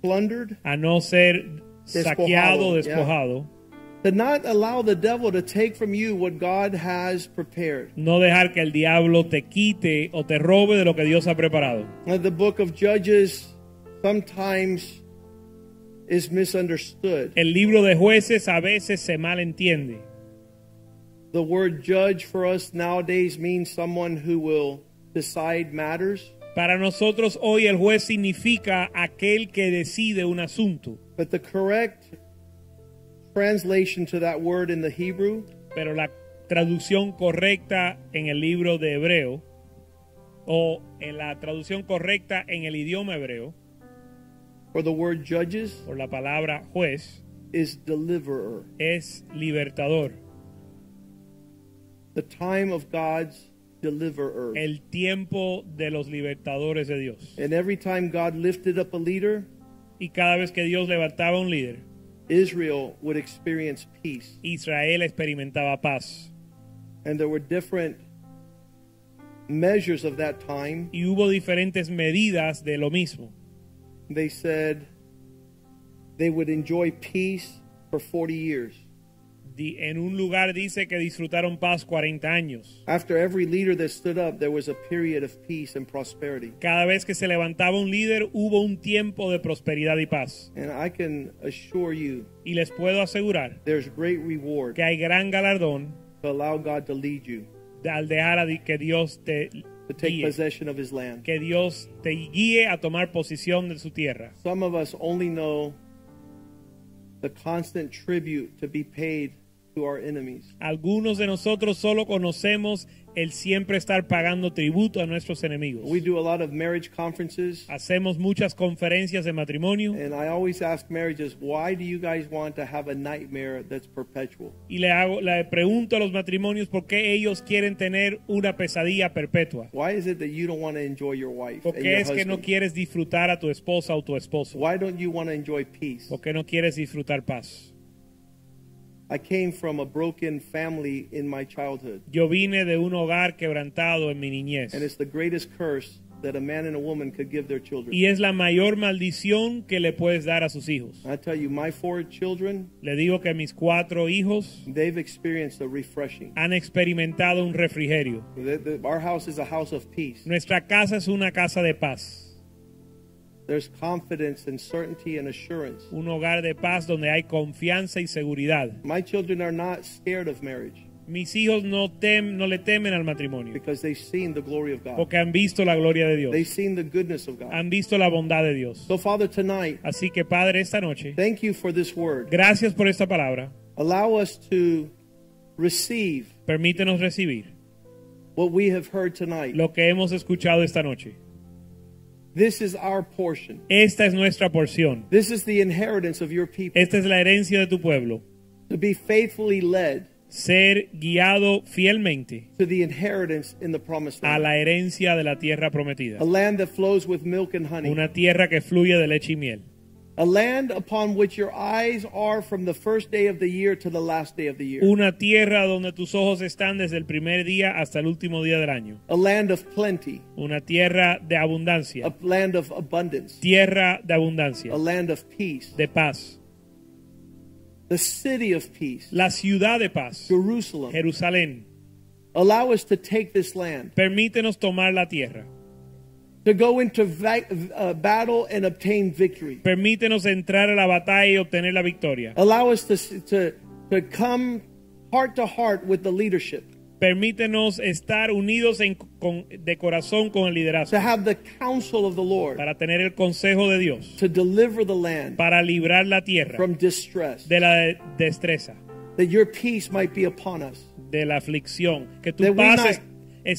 plundered, A no ser saqueado, Despojado, yeah. to not allow the devil to take from you what God has prepared. No dejar que el diablo te quite o te robe de lo que Dios ha preparado. The book of Judges sometimes is misunderstood. El libro de jueces a veces se malentiende. The word judge for us nowadays means someone who will decide matters. Para nosotros hoy el juez significa aquel que decide un asunto. But the correct translation to that word in the Hebrew Pero la traducción correcta en el libro de Hebreo o en la traducción correcta en el idioma hebreo for the word judges por la palabra juez is deliverer. es libertador. The time of God's deliverer. El tiempo de los libertadores de Dios. And every time God lifted up a leader, Y cada vez que Dios levantaba un líder, Israel would experience peace. Israel experimentaba paz. And there were different measures of that time. Y hubo diferentes medidas de lo mismo. They said they would enjoy peace for 40 years. En un lugar dice que disfrutaron paz 40 años. After every leader that stood up, there was a period of peace and prosperity. Cada vez que se levantaba un líder hubo un tiempo de prosperidad y paz. And I can assure you, Y les puedo asegurar there's great reward que hay gran galardón to allow God to lead you, al dejar a que Dios te to take guíe, possession of His land. que Dios te guíe a tomar posición de su tierra. Some of us only know the constant tribute to be paid to our enemies. Algunos de nosotros solo conocemos el siempre estar pagando tributo a nuestros enemigos. We do a lot of marriage conferences, Hacemos muchas conferencias de matrimonio and I always ask marriages, why do you guys want to have a nightmare that's perpetual? y le hago le pregunto a los matrimonios por qué ellos quieren tener una pesadilla perpetua. Why is it that you don't want to enjoy your wife ¿Por qué es que no husband? quieres disfrutar a tu esposa o tu esposo? Why don't you want to enjoy peace? ¿Por qué no quieres disfrutar paz? I came from a broken family in my childhood, Yo vine de un hogar quebrantado en mi niñez. and it's the greatest curse that a man and a woman could give their children. Y es la mayor maldición que le puedes dar a sus hijos. I tell you, my four children, Le digo que mis cuatro hijos they've experienced a refreshing. han experimentado un refrigerio. The- the- our house is a house of peace. Nuestra casa es una casa de paz, There's confidence and certainty and assurance. un hogar de paz donde hay confianza y seguridad. My children are not scared of marriage Mis hijos no, tem- no le temen al matrimonio because they've seen the glory of God. porque han visto la gloria de Dios, They've seen the goodness of God. han visto la bondad de Dios. So, Father, tonight, Así que Padre, esta noche, thank you for this word. gracias por esta palabra. Allow us to receive Permítenos recibir what we have heard tonight. lo que hemos escuchado esta noche. This is our portion. Esta es nuestra porción. This is the inheritance of your people Esta es la herencia de tu pueblo. to be faithfully led Ser guiado fielmente to the inheritance in the promised land. a la herencia de la tierra prometida. A land that flows with milk and honey. Una tierra que fluye de leche y miel. A land upon which your eyes are from the first day of the year to the last day of the year. Una tierra donde tus ojos están desde el primer día hasta el último día del año. A land of plenty. Una tierra de abundancia. A land of abundance. Tierra de abundancia. A land of peace. De paz. The city of peace. La ciudad de paz. Jerusalem. Jerusalén. Allow us to take this land, Permítenos tomar la tierra. To go into uh, battle and obtain victory. Permítenos entrar a la batalla y obtener la victoria. Allow us to, to, to come heart to heart with the leadership, Permítenos estar unidos en- con- de corazón con el liderazgo. to have the counsel of the Lord, Para tener el consejo de Dios. to deliver the land Para librar la tierra from distress, de la de- destreza. that your peace might be upon us, de la aflicción, que tu That paz not- es-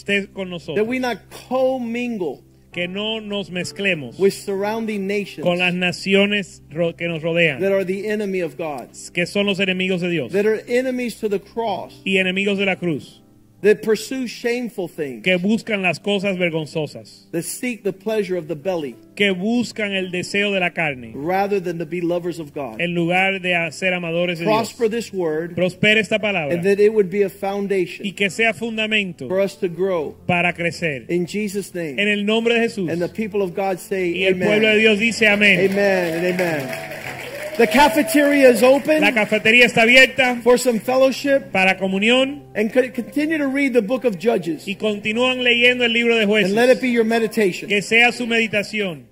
esté con that nosotros, we not commingle que no nos mezclemos with surrounding nations con las naciones que nos rodean, that are the enemy of God, que son los enemigos de Dios that are enemies to the cross, y enemigos de la cruz, that pursue shameful things, que buscan las cosas vergonzosas, that seek the pleasure of the belly que buscan el deseo de la carne, rather than to be lovers of God. en lugar de ser amadores de Dios. Prosper this word, Prospera esta palabra and that it would be a foundation Y que sea fundamento for us to grow. para crecer. In Jesus' name. En el nombre de Jesús. And the people of God say, Y el pueblo de Amen. Dios dice amén. Amen and amen. The cafeteria is open La cafetería está abierta for some fellowship para comunión and continue to read the book of Judges y continúan leyendo el libro de and let it be your meditation. Que sea su meditación.